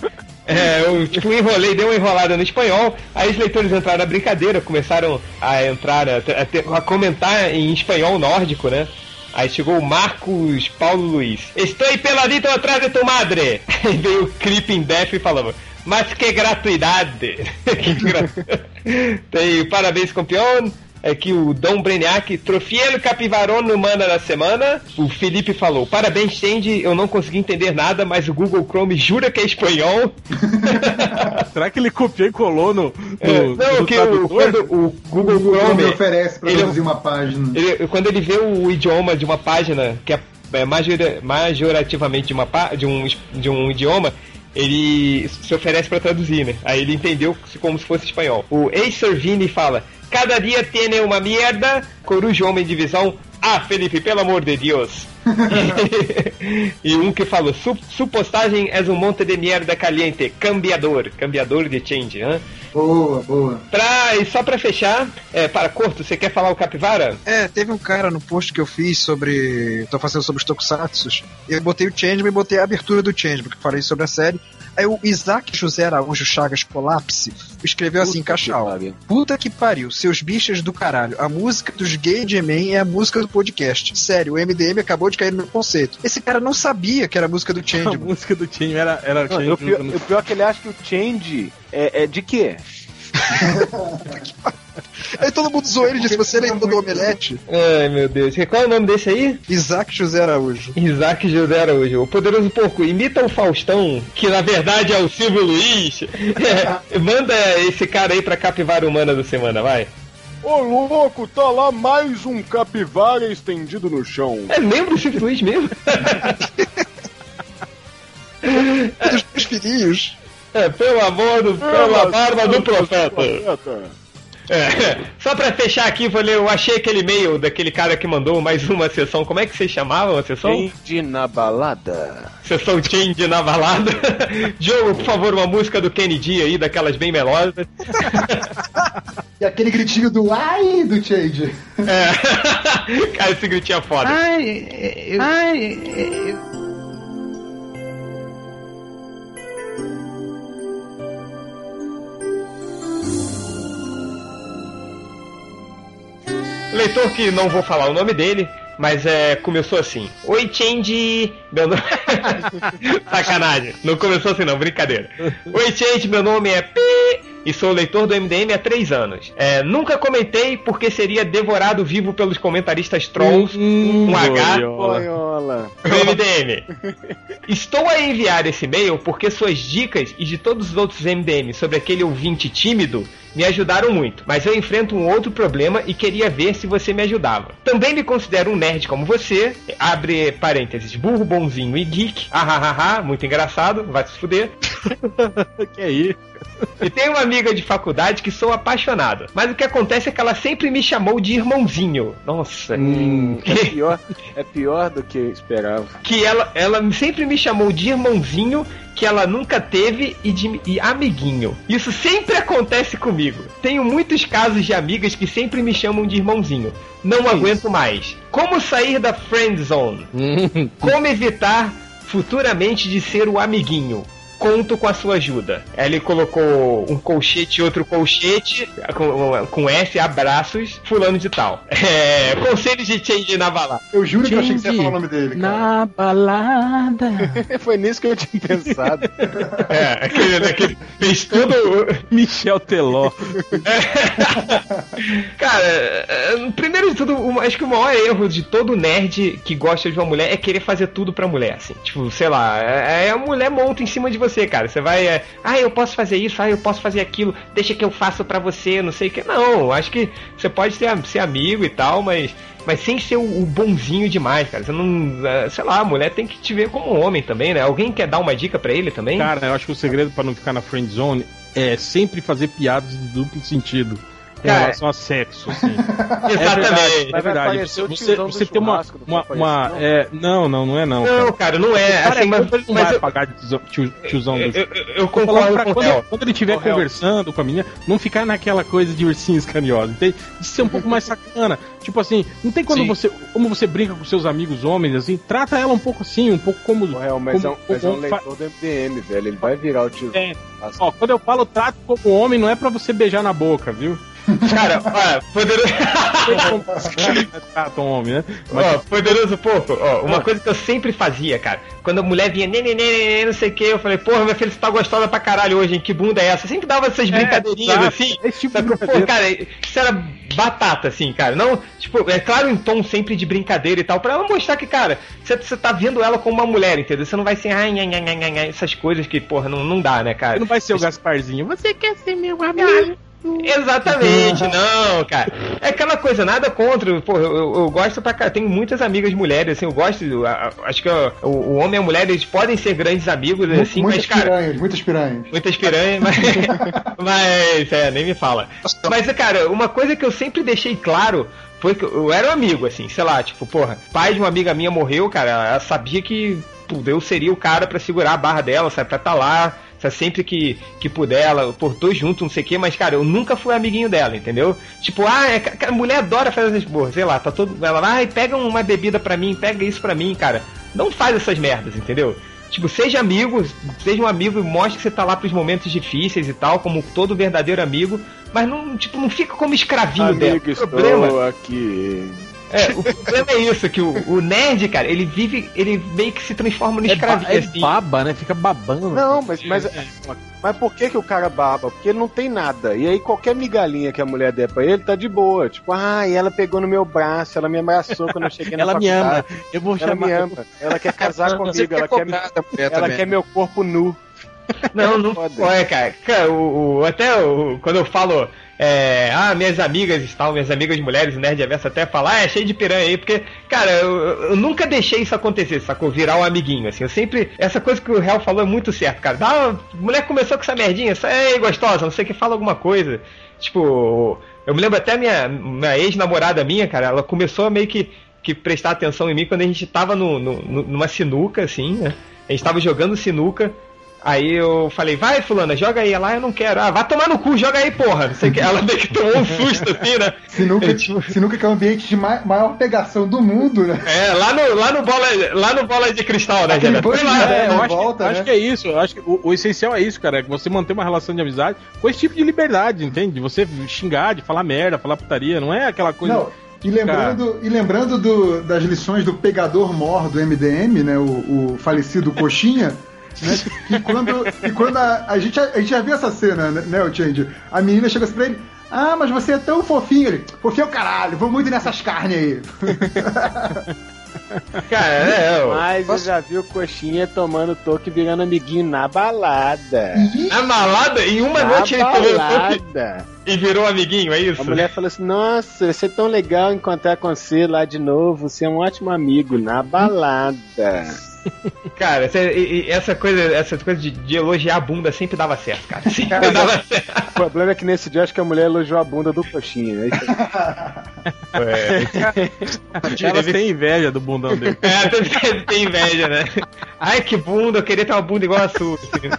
É, eu tipo enrolei, dei uma enrolada no espanhol, aí os leitores entraram na brincadeira, começaram a entrar, a, a a comentar em espanhol nórdico, né? Aí chegou o Marcos Paulo Luiz. Estou peladito atrás de tu madre! Aí veio o Creeping Death e falava, mas que gratuidade! que gra... Tem parabéns campeão. É que o Dom Breniac, Trofiel Capivarão no Mana da Semana. O Felipe falou: Parabéns, Change. Eu não consegui entender nada, mas o Google Chrome jura que é espanhol. será que ele copiou e colou no, no, É, não, no que o, quando o Google O Google Chrome. me oferece pra ele- produzir uma página. Ele- quando ele vê o idioma de uma página que é, é majora- majorativamente de, uma, de, um, de um idioma, ele se oferece para traduzir, né? Aí ele entendeu como se fosse espanhol. O Acer Vini fala: Cada dia tem uma merda, coruja homem de visão. Ah, Felipe, pelo amor de Deus. e um que falou: "Su- Su postagem é um monte de merda caliente, cambiador, cambiador de change, hã? Boa, boa. Pra, e só pra fechar, é, para Corto, você quer falar o Capivara? É, teve um cara no post que eu fiz sobre. tô fazendo sobre os Tokusatsu. Eu botei o Changeman e botei a abertura do Changeman, que eu falei sobre a série. Aí o Isaac José Araújo Chagas Colapse escreveu assim, Cachal. Puta que pariu, seus bichos do caralho. A música dos Gay de Man é a música do podcast. Sério, o MDM acabou de cair no meu conceito. Esse cara não sabia que era a música do A Changeman. música do Change era, era Não, Change o, pior, no- o pior é que ele acha que o Change é, é de quê? Aí todo mundo zoou ele e disse: Você lembrou do Omelete? Ai, meu Deus. Qual é o nome desse aí? Isaac José Araújo. Isaac José Araújo. O Poderoso Porco imita o Faustão, que na verdade é o Silvio Luiz. É, manda esse cara aí pra Capivara Humana da semana, vai. Ô louco, tá lá mais um capivara estendido no chão. É, lembra o Silvio Luiz mesmo? Dos meus filhinhos. É, pelo amor do, pela barba do profeta. profeta. É, só pra fechar aqui, vou ler, eu achei aquele e-mail daquele cara que mandou mais uma sessão. Como é que vocês chamavam a sessão? Change na balada. Sessão Change na balada. Diogo, por favor, uma música do Kennedy aí, daquelas bem melosas. E aquele gritinho do ai do Change. É. Cara, esse gritinho é foda. Leitor que não vou falar o nome dele, mas é, começou assim. Oi, Change! Meu nome... Sacanagem. Não começou assim não, brincadeira. Oi, Change, meu nome é Pi e sou leitor do MDM há três anos. É, nunca comentei porque seria devorado vivo pelos comentaristas trolls Hum, com H boiola. Do MDM. Estou a enviar esse e-mail porque suas dicas e de todos os outros MDM sobre aquele ouvinte tímido me ajudaram muito, mas eu enfrento um outro problema e queria ver se você me ajudava. Também me considero um nerd como você, abre parênteses, burro, bonzinho e geek, ahahaha, muito engraçado, vai se fuder. que é isso? E tenho uma amiga de faculdade que sou apaixonado, mas o que acontece é que ela sempre me chamou de irmãozinho. Nossa. Hum, é, pior, é pior do que eu esperava. que ela, ela sempre me chamou de irmãozinho que ela nunca teve e de e amiguinho. Isso sempre acontece comigo. Tenho muitos casos de amigas que sempre me chamam de irmãozinho. Não aguento mais. Como sair da friend zone? Hum, Como evitar futuramente de ser o amiguinho? Conto com a sua ajuda. Ele colocou um colchete e outro colchete com, com S, abraços, fulano de tal. É, conselhos de change na balada. Eu juro que eu achei que você ia Change falar o nome dele, cara. Na balada. Foi nisso que eu tinha pensado. É, aquele, aquele fez todo. Michel Teló. Cara, é, primeiro de tudo, o- acho que o maior erro de todo nerd que gosta de uma mulher é querer fazer tudo pra mulher, assim. Tipo, sei lá, é, é a mulher monta em cima de você, cara. Você vai, é, ah, eu posso fazer isso, ah, eu posso fazer aquilo, deixa que eu faço pra você, não sei o que. Não, acho que você pode ser, ser amigo e tal, mas. Mas sem ser o, o bonzinho demais, cara. Você não. é, Sei lá, a mulher tem que te ver como homem também, né? Alguém quer dar uma dica pra ele também? Cara, eu acho que o segredo pra não ficar na friend zone é sempre fazer piadas de duplo sentido. Cara, relação a sexo, assim. Exatamente. É verdade. parecer o Você, tiozão você tem uma. uma, uma Noel. é, não, não, não é não. Não, cara, não é. Cara, Assim, mas, ele não mas vai eu, pagar de tiozão, tio- tiozão eu, do eu, eu falando concordo pra com o quando, Theo. quando ele estiver conversando com a menina, não ficar naquela coisa de ursinhos carinhosos, entende? De ser um pouco mais sacana. Tipo assim, não tem quando Sim. você. Como você brinca com seus amigos homens, assim, trata ela um pouco assim, um pouco como. Real, mas, é como- um, mas é um como fa- leitor do MDM, velho. Ele vai virar o tio. É. Ó, quando eu falo trato como homem, não é pra você beijar na boca, viu? Cara, olha, poderoso. Caras tratam homem, né? Mas Ó, poderoso pouco, ó, uma coisa que eu sempre fazia, cara. Quando a mulher vinha, nenê, nenê, não sei o que, eu falei, porra, minha filha, você tá gostosa pra caralho hoje, hein? Que bunda é essa? Eu sempre dava essas brincadeirinhas exato. assim. Esse tipo de Sacou? Pô, brincadeira. cara, isso era batata, assim, cara. Não, tipo, é claro em tom sempre de brincadeira e tal, pra ela mostrar que, cara, você, tá vendo ela como uma mulher, entendeu? Você não vai ser, ai, ai, ai, ai, ai, ai, essas coisas que, porra, não, não dá, né, cara? não vai ser o Gasparzinho. Você quer ser meu amigo? Exatamente, não, cara. É aquela coisa, nada contra. Pô, eu, eu- eu gosto pra cá. Tenho muitas amigas mulheres, assim, eu gosto. eu- a- acho que o, o homem e a mulher, eles podem ser grandes amigos, assim, muitas mas, cara. piranhas, muitas piranhas. Muitas piranhas, mas. mas, é, nem me fala. Mas, cara, uma coisa que eu sempre deixei claro foi que eu era um amigo, assim, sei lá, tipo, porra, pai de uma amiga minha morreu, cara, ela sabia que. pô, Eu seria o cara pra segurar a barra dela, sabe? Pra tá lá, sempre que, que puder, ela, por dois juntos, não sei o que, mas, cara, eu nunca fui amiguinho dela, entendeu? Tipo, ah, é, a mulher adora fazer essas porra, sei lá, tá todo. Ela vai, ah, pega uma bebida pra mim, pega isso pra mim, cara. Não faz essas merdas, entendeu? Tipo, seja amigo, seja um amigo e mostre que você tá lá pros momentos difíceis e tal, como todo verdadeiro amigo, mas não, tipo, não fica como escravinho Amigo, dela. estou problema, aqui. É, o problema é isso, que o, o nerd, cara, ele vive, ele meio que se transforma no É, ba escravinho, é assim. baba, né? Fica babando. Não, mas, mas, mas por que, que o cara baba? Porque ele não tem nada. E aí qualquer migalhinha que a mulher der pra ele tá de boa. Tipo, ah, e ela pegou no meu braço, ela me abraçou quando eu cheguei na Ela me ama. faculdade. Eu vou Ela chamar. me ama. Ela quer casar comigo, ela quer, ela quer meu corpo nu. Não, não Foda. pode, cara. Cara, o, o- até o, quando eu falo, é, ah, minhas amigas e tal, minhas amigas mulheres, o Nerd Averso até falar, ah, é cheio de piranha aí, porque, cara, eu, eu nunca deixei isso acontecer, sacou? Virar um amiguinho, assim. Eu sempre. Essa coisa que o Real falou é muito certo, cara. Uma- mulher começou com essa merdinha, essa, ei, gostosa, não sei o que, fala alguma coisa. Tipo, eu me lembro até minha, minha ex-namorada minha, cara, ela começou a meio que, que prestar atenção em mim quando a gente tava no- no- numa sinuca, assim, né? A gente tava jogando sinuca. Aí eu falei, vai, fulana, joga aí. Ela, "Ah, eu não quero. Ah, vai tomar no cu, joga aí, porra. Não sei que. Ela meio que tomou um susto, assim, né? Sinuca, É, tipo- sinuca que é o ambiente de ma- maior pegação do mundo, né? É, lá no, lá no, bola, lá no bola de cristal, né, Aquele de lá, É, É, eu acho, volta, que, acho né? que é isso. Eu acho que o, o essencial é isso, cara. É que você manter uma relação de amizade com esse tipo de liberdade, entende? De você xingar, de falar merda, falar putaria. Não é aquela coisa. Não, e lembrando, e lembrando do- das lições do pegador mor do MDM, né? O, o falecido Coxinha. Né? E quando, e quando a, a, gente, a gente já viu essa cena, né, o Change? A menina chega assim pra ele, ah, mas você é tão fofinho. Ele, fofinho é o caralho, vou muito nessas carnes aí. Cara, é, ó. Mas eu já vi o Coxinha tomando toque e virando amiguinho na balada. Na malada, em uma na noite ele tomou balada. e virou amiguinho, é isso? A mulher falou assim: Nossa, vai ser tão legal encontrar com você lá de novo. Você é um ótimo amigo na balada. Cara, essa, essa coisa, essa coisa de, de elogiar a bunda sempre dava certo, cara. Sempre dava certo. O problema é que nesse dia acho que a mulher elogiou a bunda do Coxinha. né? Elas têm inveja do bundão dele. É, tem, tem inveja, né? Ai, que bunda, eu queria ter uma bunda igual a sua. assim.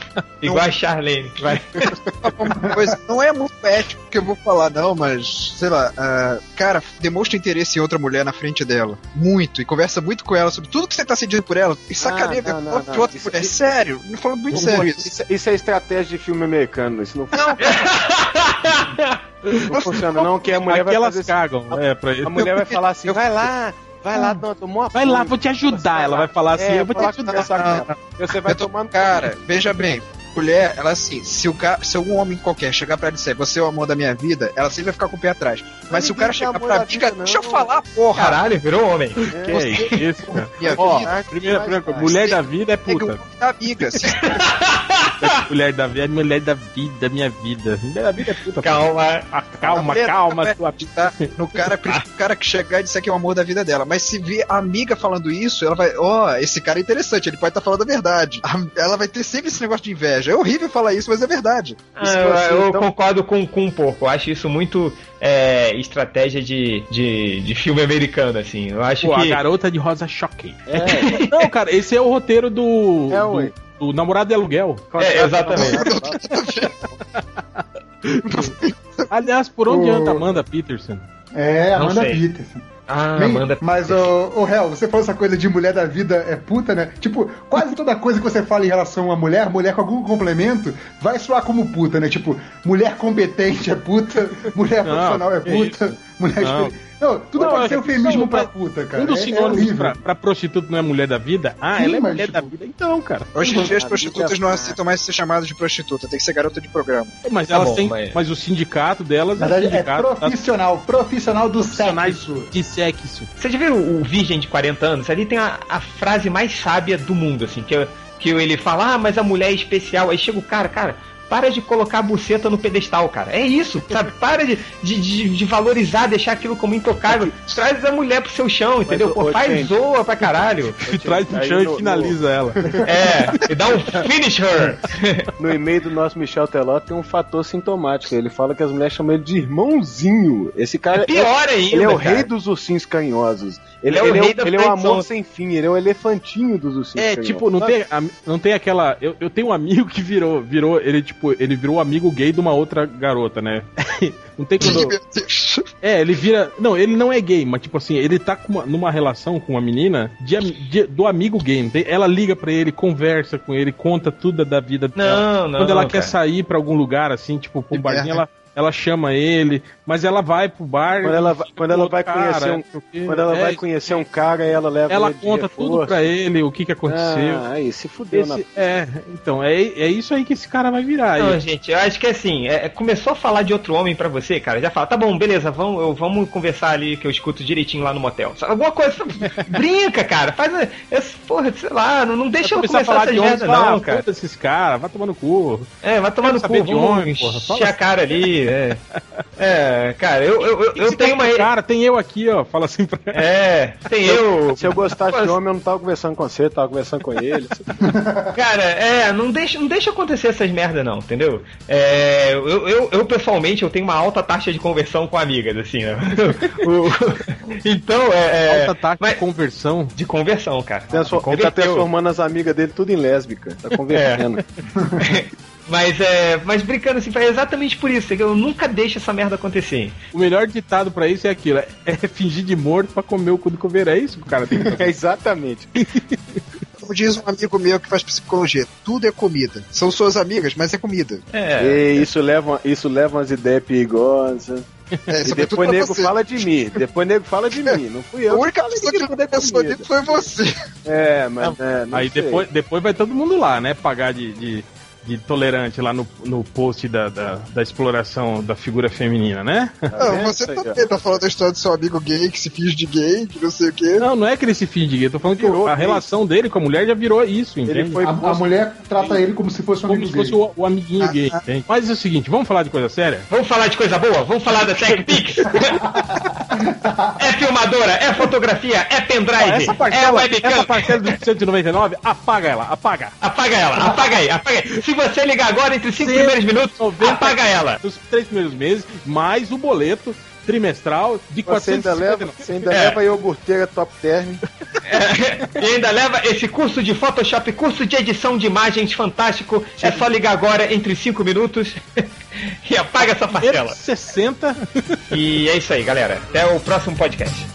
Igual a Charlene. Vai. não é muito ético que eu vou falar, não, mas, sei lá, ah, cara, demonstra interesse em outra mulher na frente dela. Muito. E conversa muito com ela sobre tudo que você tá sentindo por ela. E sacaneia não, não, fala não. de outra Isso- mulher. isso- Sério, me falando muito sério isso. Isso, isso é estratégia de filme americano. Isso não, não funciona, não. Que a mulher Aqui vai elas fazer cagam. É, pra isso. A mulher vai falar assim: Vai lá, vai lá, não, tomou uma Vai lá, vou te ajudar. Ela vai falar assim, É, eu vou te que ajudar. dela. Você vai tomando. Cara, veja bem. Mulher, ela assim, se, o cara, se algum homem qualquer chegar pra ela e disser, você é o amor da minha vida, ela sempre vai ficar com o pé atrás. Mas se o cara chegar pra mim, cara, vida, deixa eu falar, porra. Caralho, virou homem. Que é isso, cara. Ó, primeira, primeira coisa, Vai, mulher da vida é puta. amiga. Se Mulher da vida é mulher da vida, minha vida. Mulher da vida é puta. Calma. Ah, calma, mulher calma, sua acreditar no cara, no cara que chegar e disser que é o amor da vida dela. Mas se vir a amiga falando isso, ela vai, ó, esse cara é interessante, ele pode estar falando a verdade. A- Ela vai ter sempre esse negócio de inveja. É horrível falar isso, mas é verdade. Ah, eu, eu então- concordo com, com um pouco. Eu acho isso muito é, estratégia de, de, de filme americano, assim. Eu acho Pô, a que. garota de rosa choque. Não, cara, esse é o roteiro do. É, do, do namorado de aluguel. É, exatamente. Aliás, por onde O- anda Amanda Peterson? É, Não Amanda sei. Peterson. Ah, Amanda. Mas, o ô Hel, você falou essa coisa de mulher da vida é puta, né? Tipo, quase toda coisa que você fala em relação a mulher, mulher com algum complemento, vai soar como puta, né? Tipo, mulher competente é puta, mulher Não, profissional é puta, mulher Não. Não, tudo Não, pode é ser que eufemismo pra mas puta, cara. Um dos É- é sinônimos horrível. pra, pra prostituta não é mulher da vida? Ah, Sim, ela é mas, mulher da tipo- vida. Então, cara. Hoje em dia as Amiga, prostitutas não aceitam mais ser chamadas de prostituta, tem que ser garota de programa. Mas Tá elas bom, têm. mas- Mas... o sindicato delas Na é verdade, é sindicato das profissional, profissional do sexo. de sexo. Você já viu o Virgem de 40 anos? Ali tem a, a frase mais sábia do mundo, assim, que, que ele fala, ah, mas a mulher é especial. Aí chega o cara, cara, para de colocar a buceta no pedestal, cara. É isso, sabe? Para de, de, de, de valorizar, deixar aquilo como intocável. Traz a mulher pro seu chão, entendeu? Mas, Pô, ô, faz gente. zoa pra caralho. Traz no Aí chão no- e finaliza ela. É, e dá um finish her. No e-mail do nosso Michel Teló tem um fator sintomático. Ele fala que as mulheres chamam ele de irmãozinho. Esse cara Pior é, ainda, ele é o cara. rei dos ursinhos carinhosos. Ele, Ele é o ele rei é, da ele é o amor sem fim, ele é o elefantinho dos ursinhos É, carinhosos. tipo, não Sabe? tem, não tem aquela. Eu, eu tenho um amigo que virou, virou, ele, tipo, ele virou amigo gay de uma outra garota, né? Não tem quando. É, ele vira. Não, ele não é gay, mas tipo assim, ele tá com uma- numa relação com uma menina de, de- do amigo gay. não tem? Ela liga pra ele, conversa com ele, conta tudo da vida dela. Não, não. Quando ela quer cara. sair pra algum lugar, assim, tipo, pra um barzinho, ela, ela chama ele, mas ela vai pro bar. Quando ela quando ela vai conhecer um- não sei o quê. Quando ela É, vai conhecer um cara, ela leva Ela conta tudo pra ele, o que que aconteceu. Ah, aí se fudeu na Esse- é, então, é, é isso aí que esse cara vai virar. Não, aí. gente, eu acho que assim, é, começou a falar de outro homem pra você, cara, já fala, tá bom, beleza, vamos, eu- vamos conversar ali que eu escuto direitinho lá no motel. Sabe, Alguma coisa, brinca, cara, faz, a- esse, porra, sei lá, não, não deixa eu começar a falar de merda não, ah, cara. esses caras, vai tomar no cu. É, vai no cu, saber de homem, porra, fala a cara ali, é. É, cara, eu, eu, eu, eu tenho uma... Cara, tem eu aqui, ó, fala assim pra É, tem eu... Se eu gostasse de homem, eu não tava conversando com você, tava conversando com ele. Cara, é, não deixa, não deixa acontecer essas merda não, entendeu? É, eu, eu, eu, pessoalmente eu tenho uma alta taxa de conversão com amigas, assim, né? O- então, é. é alta taxa mas- de conversão. de conversão, cara. Transfor- ele tá transformando as amigas dele tudo em lésbica. Tá convertendo. Mas é. Mas brincando assim, é exatamente por isso, eu nunca deixo essa merda acontecer. O melhor ditado pra isso é aquilo: é, é fingir de morto pra comer o cu do coveiro. É isso que o cara tem que fazer. É exatamente. Como diz um amigo meu que faz psicologia, tudo é comida. São suas amigas, mas é comida. É. E isso leva, isso leva umas ideias perigosas. É, E depois nego você. fala de mim. Depois nego fala de mim. Não fui eu. A única pessoa que que queria pensou nisso foi você. É, mas é, não Aí sei. depois, depois vai todo mundo lá, né? Pagar de, de, de tolerante lá no, no post da, da, da exploração da figura feminina, né? Não, vendo? você também tá falando da história do seu amigo gay que se finge de gay, que não sei o quê. Não, não é que ele se finge de gay, eu tô falando que Virou a gay. relação dele com a mulher já virou isso, entende? A, a mulher trata ele como se fosse um como se fosse gay. o, o amiguinho gay, entende? Mas é o seguinte, vamos falar de coisa séria? Vamos falar de coisa boa? Vamos falar da TechPix? é filmadora, é fotografia, é pendrive, essa é parcela, webcam. essa parcela dos 199, apaga ela, apaga. Apaga ela, apaga aí, apaga aí. Se você ligar agora entre os cinco primeiros minutos, 90 apaga ela. Nos três primeiros meses, mais o boleto trimestral de Você ainda 459. leva, você ainda É. leva iogurteira top term. É, e ainda leva esse curso de Photoshop, curso de edição de imagens fantástico. É só ligar agora entre 5 minutos e apaga essa parcela. 60 E é isso aí, galera. Até o próximo podcast.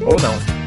Ou não.